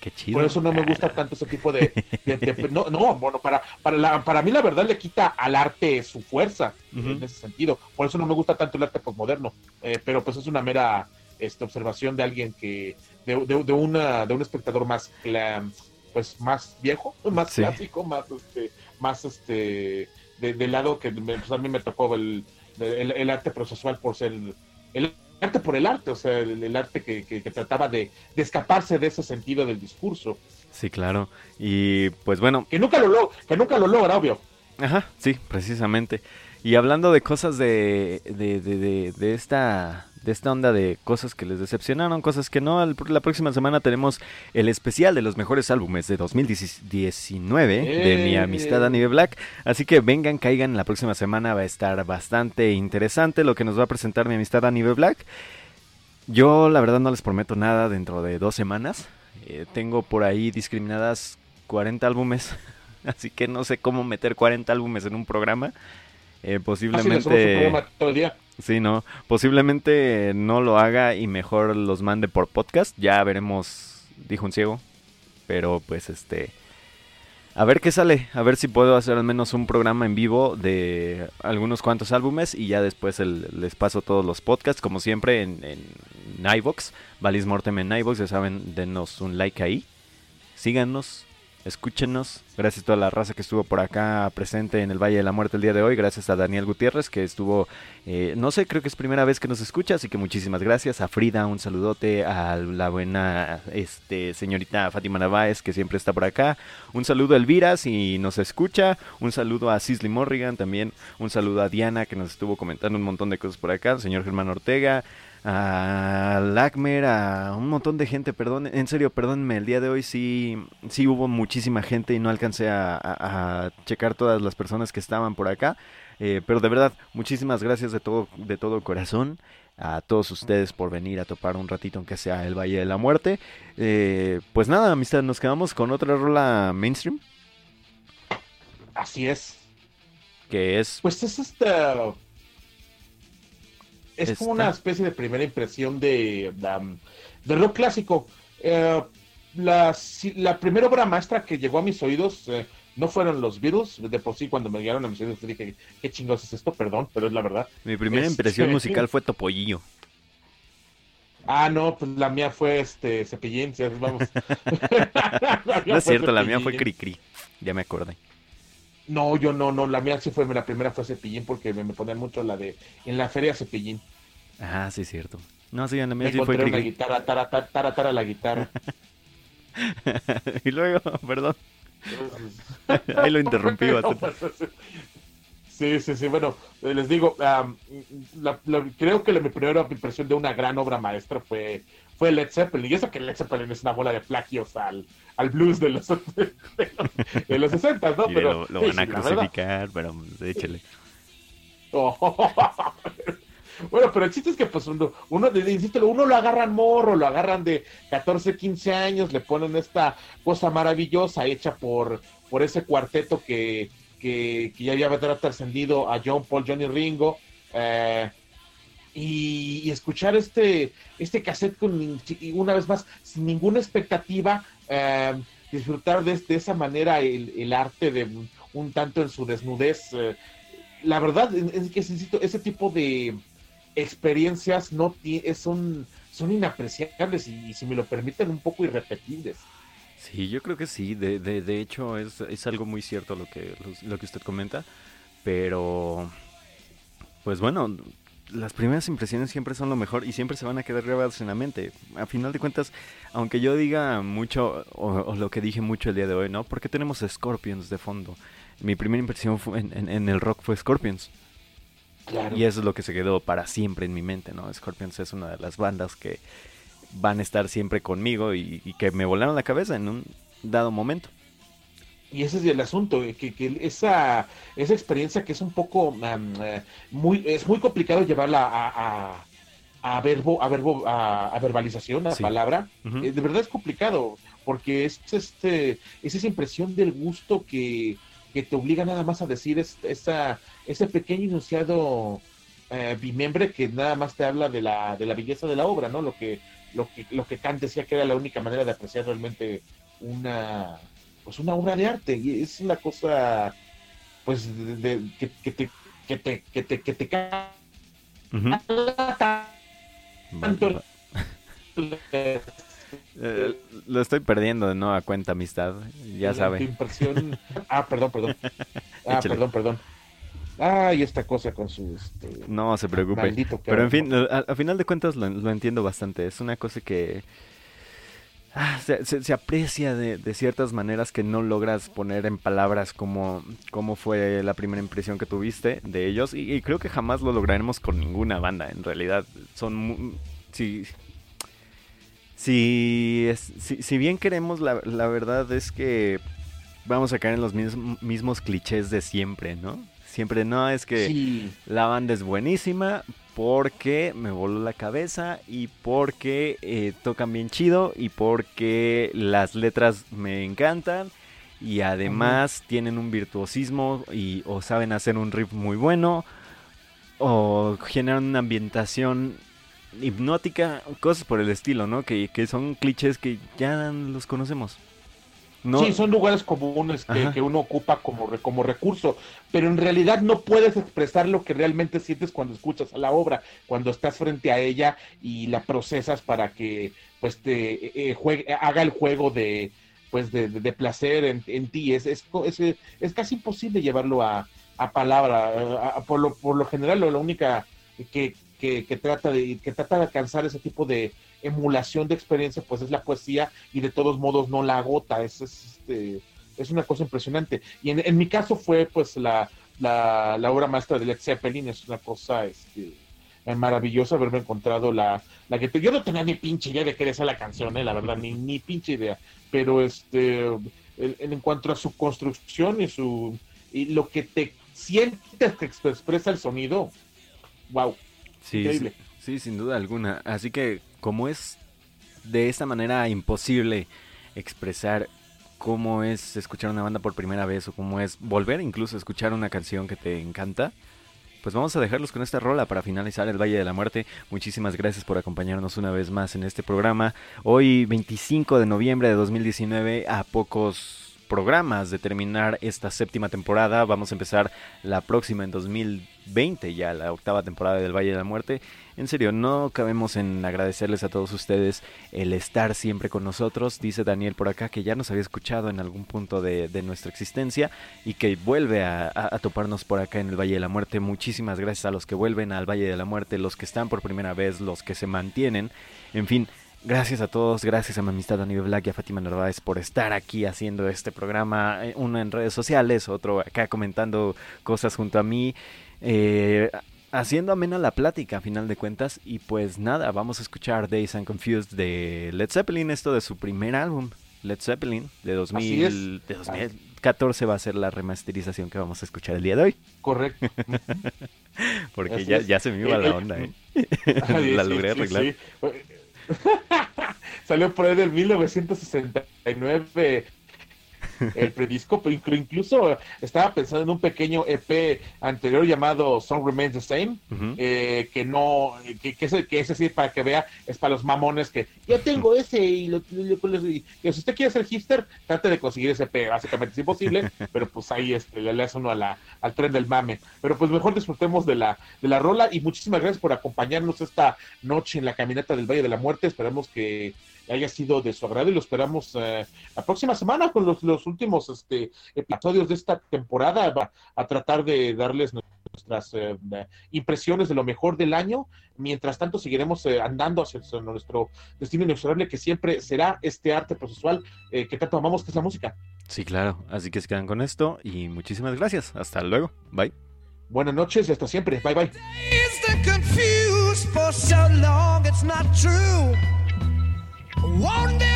Qué chido. Por eso no me gusta tanto ese tipo de, de- de- no, no, bueno, para, para, la- para mí la verdad le quita al arte su fuerza en ese sentido. Por eso no me gusta tanto el arte postmoderno. Eh, pero pues es una mera este, observación de alguien que, de, de- de una, de un espectador más, pues más viejo, más Sí. clásico, más, este, más este, de- del lado que me- pues a mí me tocó el, el, el arte procesual por ser el, el arte por el arte, o sea, el, el arte que, que- que trataba de, de escaparse de ese sentido del discurso, Sí, claro. Y pues bueno, que nunca lo, que nunca lo logra, obvio. Ajá, sí, precisamente. Y hablando de cosas de, de, de, de, de esta de esta onda de cosas que les decepcionaron, cosas que no, la próxima semana tenemos el especial de los mejores álbumes de 2019 de mi ¡Eh! amistad Anime Black. Así que vengan, caigan, la próxima semana va a estar bastante interesante lo que nos va a presentar mi amistad Anime Black. Yo la verdad no les prometo nada dentro de dos semanas. Eh, tengo por ahí discriminadas 40 álbumes. Así que no sé cómo meter 40 álbumes en un programa. Eh, un posiblemente... programa todo el día. Sí, no. Posiblemente no lo haga y mejor los mande por podcast. Ya veremos, dijo un ciego. Pero pues este... A ver qué sale. A ver si puedo hacer al menos un programa en vivo de algunos cuantos álbumes. Y ya después les paso todos los podcasts. Como siempre en, en iVox. Valis Mortem en iVox. Ya saben, denos un like ahí. Síganos. Escúchenos. Gracias a toda la raza que estuvo por acá presente en el Valle de la Muerte el día de hoy. Gracias a Daniel Gutiérrez que estuvo, eh, no sé, creo que es primera vez que nos escucha, así que muchísimas gracias. A Frida, un saludote. A la buena este, señorita Fátima Narváez que siempre está por acá. Un saludo a Elvira si nos escucha. Un saludo a Sisley Morrigan también. Un saludo a Diana que nos estuvo comentando un montón de cosas por acá. El señor Germán Ortega a Lacmer, a un montón de gente, perdón, en serio, perdónenme, el día de hoy sí, sí hubo muchísima gente y no alcancé a, a- a checar todas las personas que estaban por acá, eh, pero de verdad, muchísimas gracias de todo, de todo corazón a todos ustedes por venir a topar un ratito, aunque sea el Valle de la Muerte. Eh, pues nada, amistad, nos quedamos con otra rola mainstream, Así es. que es... Pues es esta. Es como una especie de primera impresión de, um, de rock clásico. Eh, la, si- la primera obra maestra que llegó a mis oídos eh, no fueron los Beatles. De por sí, cuando me llegaron a mis oídos dije, ¿qué chingos es esto? Perdón, pero es la verdad. Mi primera Este- impresión musical fue Topollillo. Ah, no, pues la mía fue este Cepillín, vamos. No es cierto, la mía fue. Cricri, ya me acordé. No, yo no, no, la mía sí fue, la primera fue Cepillín porque me, me ponían mucho la de en la feria Cepillín. Ah, sí, es cierto. No, sí, la Me mía sí fue una guitarra, tara, tara, tara, tara la guitarra. y luego, perdón, ahí lo interrumpí bastante. Sí, sí, sí. Bueno, eh, les digo, la- la- creo que la, mi primera impresión de una gran obra maestra fue, fue Led Zeppelin. Y eso que Led Zeppelin es una bola de plagios al, al blues de los, de los, de los 60, ¿no? Y Pero, lo, van a crucificar, pero pues, échale. bueno, pero el chiste es que pues uno, uno, insisto, uno lo agarran morro, lo agarran de 14, 15 años, le ponen esta cosa maravillosa hecha por, por ese cuarteto que, que, que ya había trascendido a John Paul, Johnny Ringo. eh, y, escuchar este, este cassette con, una vez más, sin ninguna expectativa, eh, disfrutar de, esa manera el, arte de un, tanto en su desnudez. eh, la verdad es que ese tipo de experiencias no son, son inapreciables y, si me lo permiten, un poco irrepetibles. Sí, yo creo que sí. De, de, de hecho, es, es algo muy cierto lo que, lo que usted comenta. Pero, pues bueno, las primeras impresiones siempre son lo mejor y siempre se van a quedar grabadas en la mente. A final de cuentas, aunque yo diga mucho, o, o lo que dije mucho el día de hoy, ¿no? Porque tenemos Scorpions de fondo. Mi primera impresión fue en, en- en el rock fue Scorpions. Claro. Y eso es lo que se quedó para siempre en mi mente, ¿no? Scorpions es una de las bandas que van a estar siempre conmigo y, y que me volaron la cabeza en un dado momento. Y ese es el asunto, eh, que, que esa, esa experiencia que es un poco eh, muy, es muy complicado llevarla a, a, a verbo, a verbo, a, a verbalización, a Sí. palabra. Eh, de verdad es complicado, porque es este, es esa impresión del gusto que, que te obliga nada más a decir es- esa, ese pequeño enunciado eh, bimembre que nada más te habla de la, de la belleza de la obra, ¿no? Lo que, lo que, lo que Kant decía que era la única manera de apreciar realmente una, pues una obra de arte. Y es una cosa, pues, de, de- que, que te, que te, que te, que te tanto. Eh, lo estoy perdiendo de nueva cuenta, amistad. Ya sabe. impresión. Ah, perdón, perdón. Ah, Échale. perdón, perdón. Ay, esta cosa con su. Este, No se preocupe. Pero en fin, a, a final de cuentas lo, lo entiendo bastante. Es una cosa que ah, se, se- se aprecia de, de ciertas maneras que no logras poner en palabras como, cómo fue la primera impresión que tuviste de ellos. Y, y creo que jamás lo lograremos con ninguna banda. En realidad, son... Si, si, es- si, si bien queremos, la, la verdad es que vamos a caer en los mismos, mismos clichés de siempre, ¿no? Siempre no es que... Sí, La banda es buenísima porque me voló la cabeza y porque eh, tocan bien chido y porque las letras me encantan y además tienen un virtuosismo y o saben hacer un riff muy bueno o generan una ambientación hipnótica, cosas por el estilo, ¿no? Que, que son clichés que ya los conocemos. No, sí, son lugares comunes que, uno ocupa como, re- como recurso, pero en realidad no puedes expresar lo que realmente sientes cuando escuchas a la obra, cuando estás frente a ella y la procesas para que pues te eh, juegue- haga el juego de, pues de, de- de placer en, en ti. Es, es, es, es casi imposible llevarlo a, a palabra. A- a- por, lo, por lo general, lo, la única que, que, trata de, que trata de alcanzar ese tipo de emulación de experiencia, pues es la poesía y de todos modos no la agota. Es, es, este, es una cosa impresionante. Y en, en mi caso fue pues la, la, obra maestra de Led Zeppelin, es una cosa este, maravillosa haberme encontrado la, la que yo no tenía ni pinche idea de qué decía la canción, eh, la verdad, ni, ni pinche idea. Pero este en, en cuanto a su construcción y su y lo que te sientes que expresa el sonido, wow. Sí, Increíble. sí, sí, sin duda alguna. Así que como es de esta manera imposible expresar cómo es escuchar una banda por primera vez o cómo es volver incluso a escuchar una canción que te encanta, pues vamos a dejarlos con esta rola para finalizar el Valle de la Muerte. Muchísimas gracias por acompañarnos una vez más en este programa. Hoy 25 de noviembre de 2019 a pocos programas de terminar esta séptima temporada. Vamos a empezar la próxima en 2020, ya la octava temporada del Valle de la Muerte. En serio, no cabemos en agradecerles a todos ustedes el estar siempre con nosotros. Dice Daniel por acá que ya nos había escuchado en algún punto de, nuestra existencia y que vuelve a- a toparnos por acá en el Valle de la Muerte. Muchísimas gracias a los que vuelven al Valle de la Muerte, los que están por primera vez, los que se mantienen. En fin, Gracias a todos, gracias a mi amistad Aníbal Black y a Fátima Narváez por estar aquí haciendo este programa, eh, uno en redes sociales, otro acá comentando cosas junto a mí, eh, haciendo amena la plática a final de cuentas. Y pues nada, vamos a escuchar Days and Confused de Led Zeppelin, esto de su primer álbum, Led Zeppelin, de, 2000, es. de 2014 va a ser la remasterización que vamos a escuchar el día de hoy, Correcto. porque ya, ya se me iba la onda, ¿eh? La sí, logré sí, arreglar. sí. Salió por ahí del 1969 el predisco, pero inclu- incluso estaba pensando en un pequeño EP anterior llamado Song Remains the Same, eh, que no, que, que ese, que ese sí, para que vea, es para los mamones que yo tengo ese y, lo, lo- lo- y si usted quiere ser hipster, trate de conseguir ese EP, básicamente es imposible, pero pues ahí este, le, le hace uno a la, al tren del mame. Pero pues mejor disfrutemos de la, de la rola y muchísimas gracias por acompañarnos esta noche en la caminata del Valle de la Muerte. Esperamos que haya sido de su agrado y lo esperamos eh, la próxima semana con los, los últimos este, episodios de esta temporada va a tratar de darles nuestras eh, impresiones de lo mejor del año. Mientras tanto, seguiremos eh, andando hacia nuestro destino inexorable, que siempre será este arte procesual eh, que tanto amamos, que es la música. Sí, claro. Así que se quedan con esto y muchísimas gracias. Hasta luego. Bye. Buenas noches y hasta siempre. Bye bye. Is the